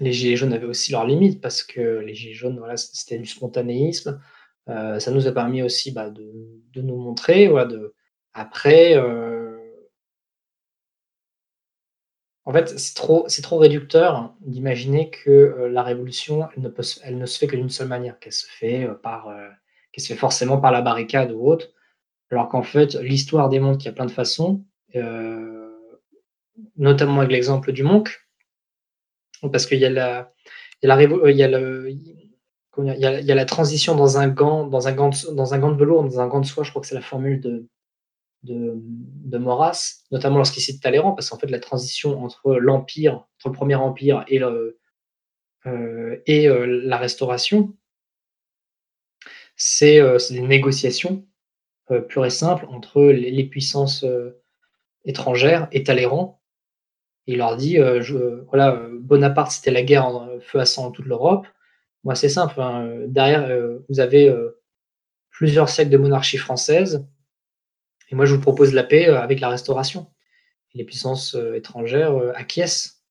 les Gilets jaunes avaient aussi leurs limites parce que les Gilets jaunes, voilà, c'était du spontanéisme. Euh, ça nous a permis aussi bah, de, nous montrer. Voilà, de... Après, euh, en fait, c'est trop, réducteur d'imaginer que euh, la révolution, elle ne, se fait que d'une seule manière, qu'elle se fait par, qu'elle se fait forcément par la barricade ou autre, alors qu'en fait, l'histoire démontre qu'il y a plein de façons, notamment avec l'exemple du Monk, parce qu'il y a la, il y a, la, il y a la transition dans un gant, dans un gant, de, dans un gant de velours, dans un gant de soie. Je crois que c'est la formule de, de, de Maurras, notamment lorsqu'il cite Talleyrand, parce qu'en fait, la transition entre l'Empire, entre le Premier Empire et, euh, et euh, la Restauration, c'est euh, des négociations pures et simples entre les, puissances étrangères et Talleyrand. Il leur dit, je, voilà, Bonaparte, c'était la guerre en feu à sang en toute l'Europe. Moi, c'est simple. Hein, derrière, euh, vous avez euh, plusieurs siècles de monarchie française. Et moi, je vous propose la paix euh, avec la restauration. les puissances étrangères acquiescent.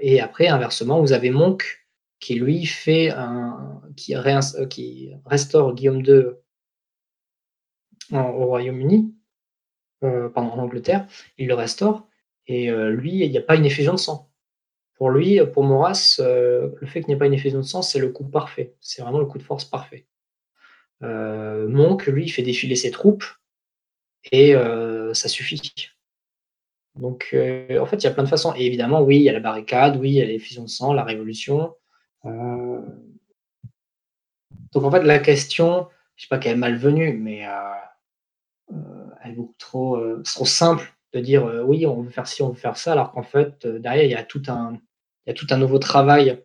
et après, inversement, vous avez Monk qui lui fait un, qui, restaure Guillaume II au Royaume-Uni, pardon, en Angleterre, il le restaure, et lui, il n'y a pas une effusion de sang. Pour lui, pour Maurras, le fait qu'il n'y ait pas une effusion de sang, c'est le coup parfait. C'est vraiment le coup de force parfait. Monk, lui, il fait défiler ses troupes et ça suffit. Donc, en fait, il y a plein de façons. Et évidemment, oui, il y a la barricade, oui, il y a l'effusion de sang, la révolution. Donc, en fait, la question, je ne sais pas qu'elle est malvenue, mais elle est beaucoup trop, trop simple de dire oui, on veut faire ci, on veut faire ça, alors qu'en fait, derrière, il y a tout un, il y a tout un nouveau travail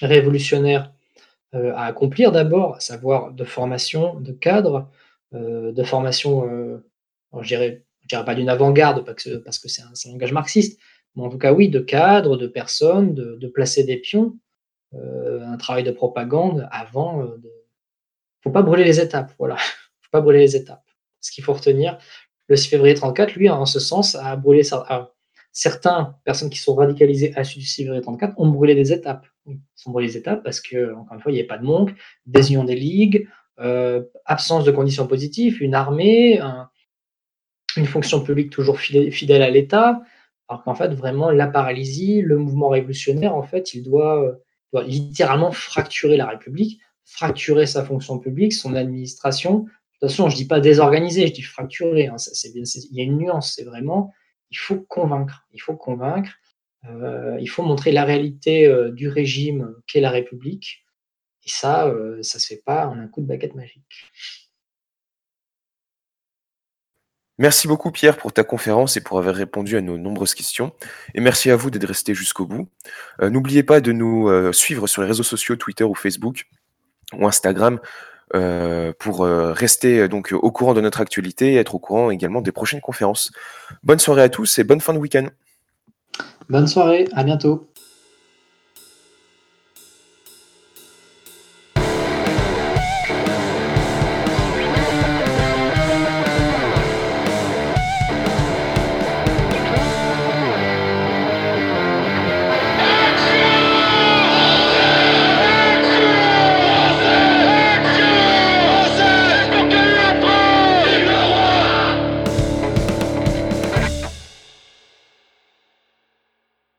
révolutionnaire à accomplir d'abord, à savoir de formation, de cadre, de formation, je dirais, dirais pas d'une avant-garde parce que, parce que c'est un, langage marxiste, mais en tout cas oui, de cadre, de personnes, de, placer des pions, un travail de propagande avant. Il ne faut pas brûler les étapes, voilà, faut pas brûler les étapes. Ce qu'il faut retenir, le 6 février 34, lui, en ce sens, a brûlé ça certaines personnes qui sont radicalisées à du 6 février 34 ont brûlé des étapes. Ils ont brûlé des étapes parce que, encore une fois, il n'y avait pas de manque, désunion des ligues, euh, absence de conditions positives, une armée, une fonction publique toujours fidèle, à l'État, alors qu'en fait, vraiment, la paralysie, le mouvement révolutionnaire, en fait, il doit, doit, littéralement fracturer la République, fracturer sa fonction publique, son administration. Façon, je ne dis pas désorganiser, je dis fracturer. Hein, il y a une nuance, c'est vraiment il faut convaincre. Il faut convaincre. Euh, il faut montrer la réalité euh, du régime qu'est la République. Et ça, euh, ça ne se fait pas en un coup de baguette magique. Merci beaucoup Pierre pour ta conférence et pour avoir répondu à nos nombreuses questions. Et merci à vous d'être resté jusqu'au bout. N'oubliez pas de nous suivre sur les réseaux sociaux, Twitter ou Facebook ou Instagram euh, pour euh, rester euh, donc au courant de notre actualité et être au courant également des prochaines conférences. Bonne soirée à tous et bonne fin de week-end. Bonne soirée, à bientôt.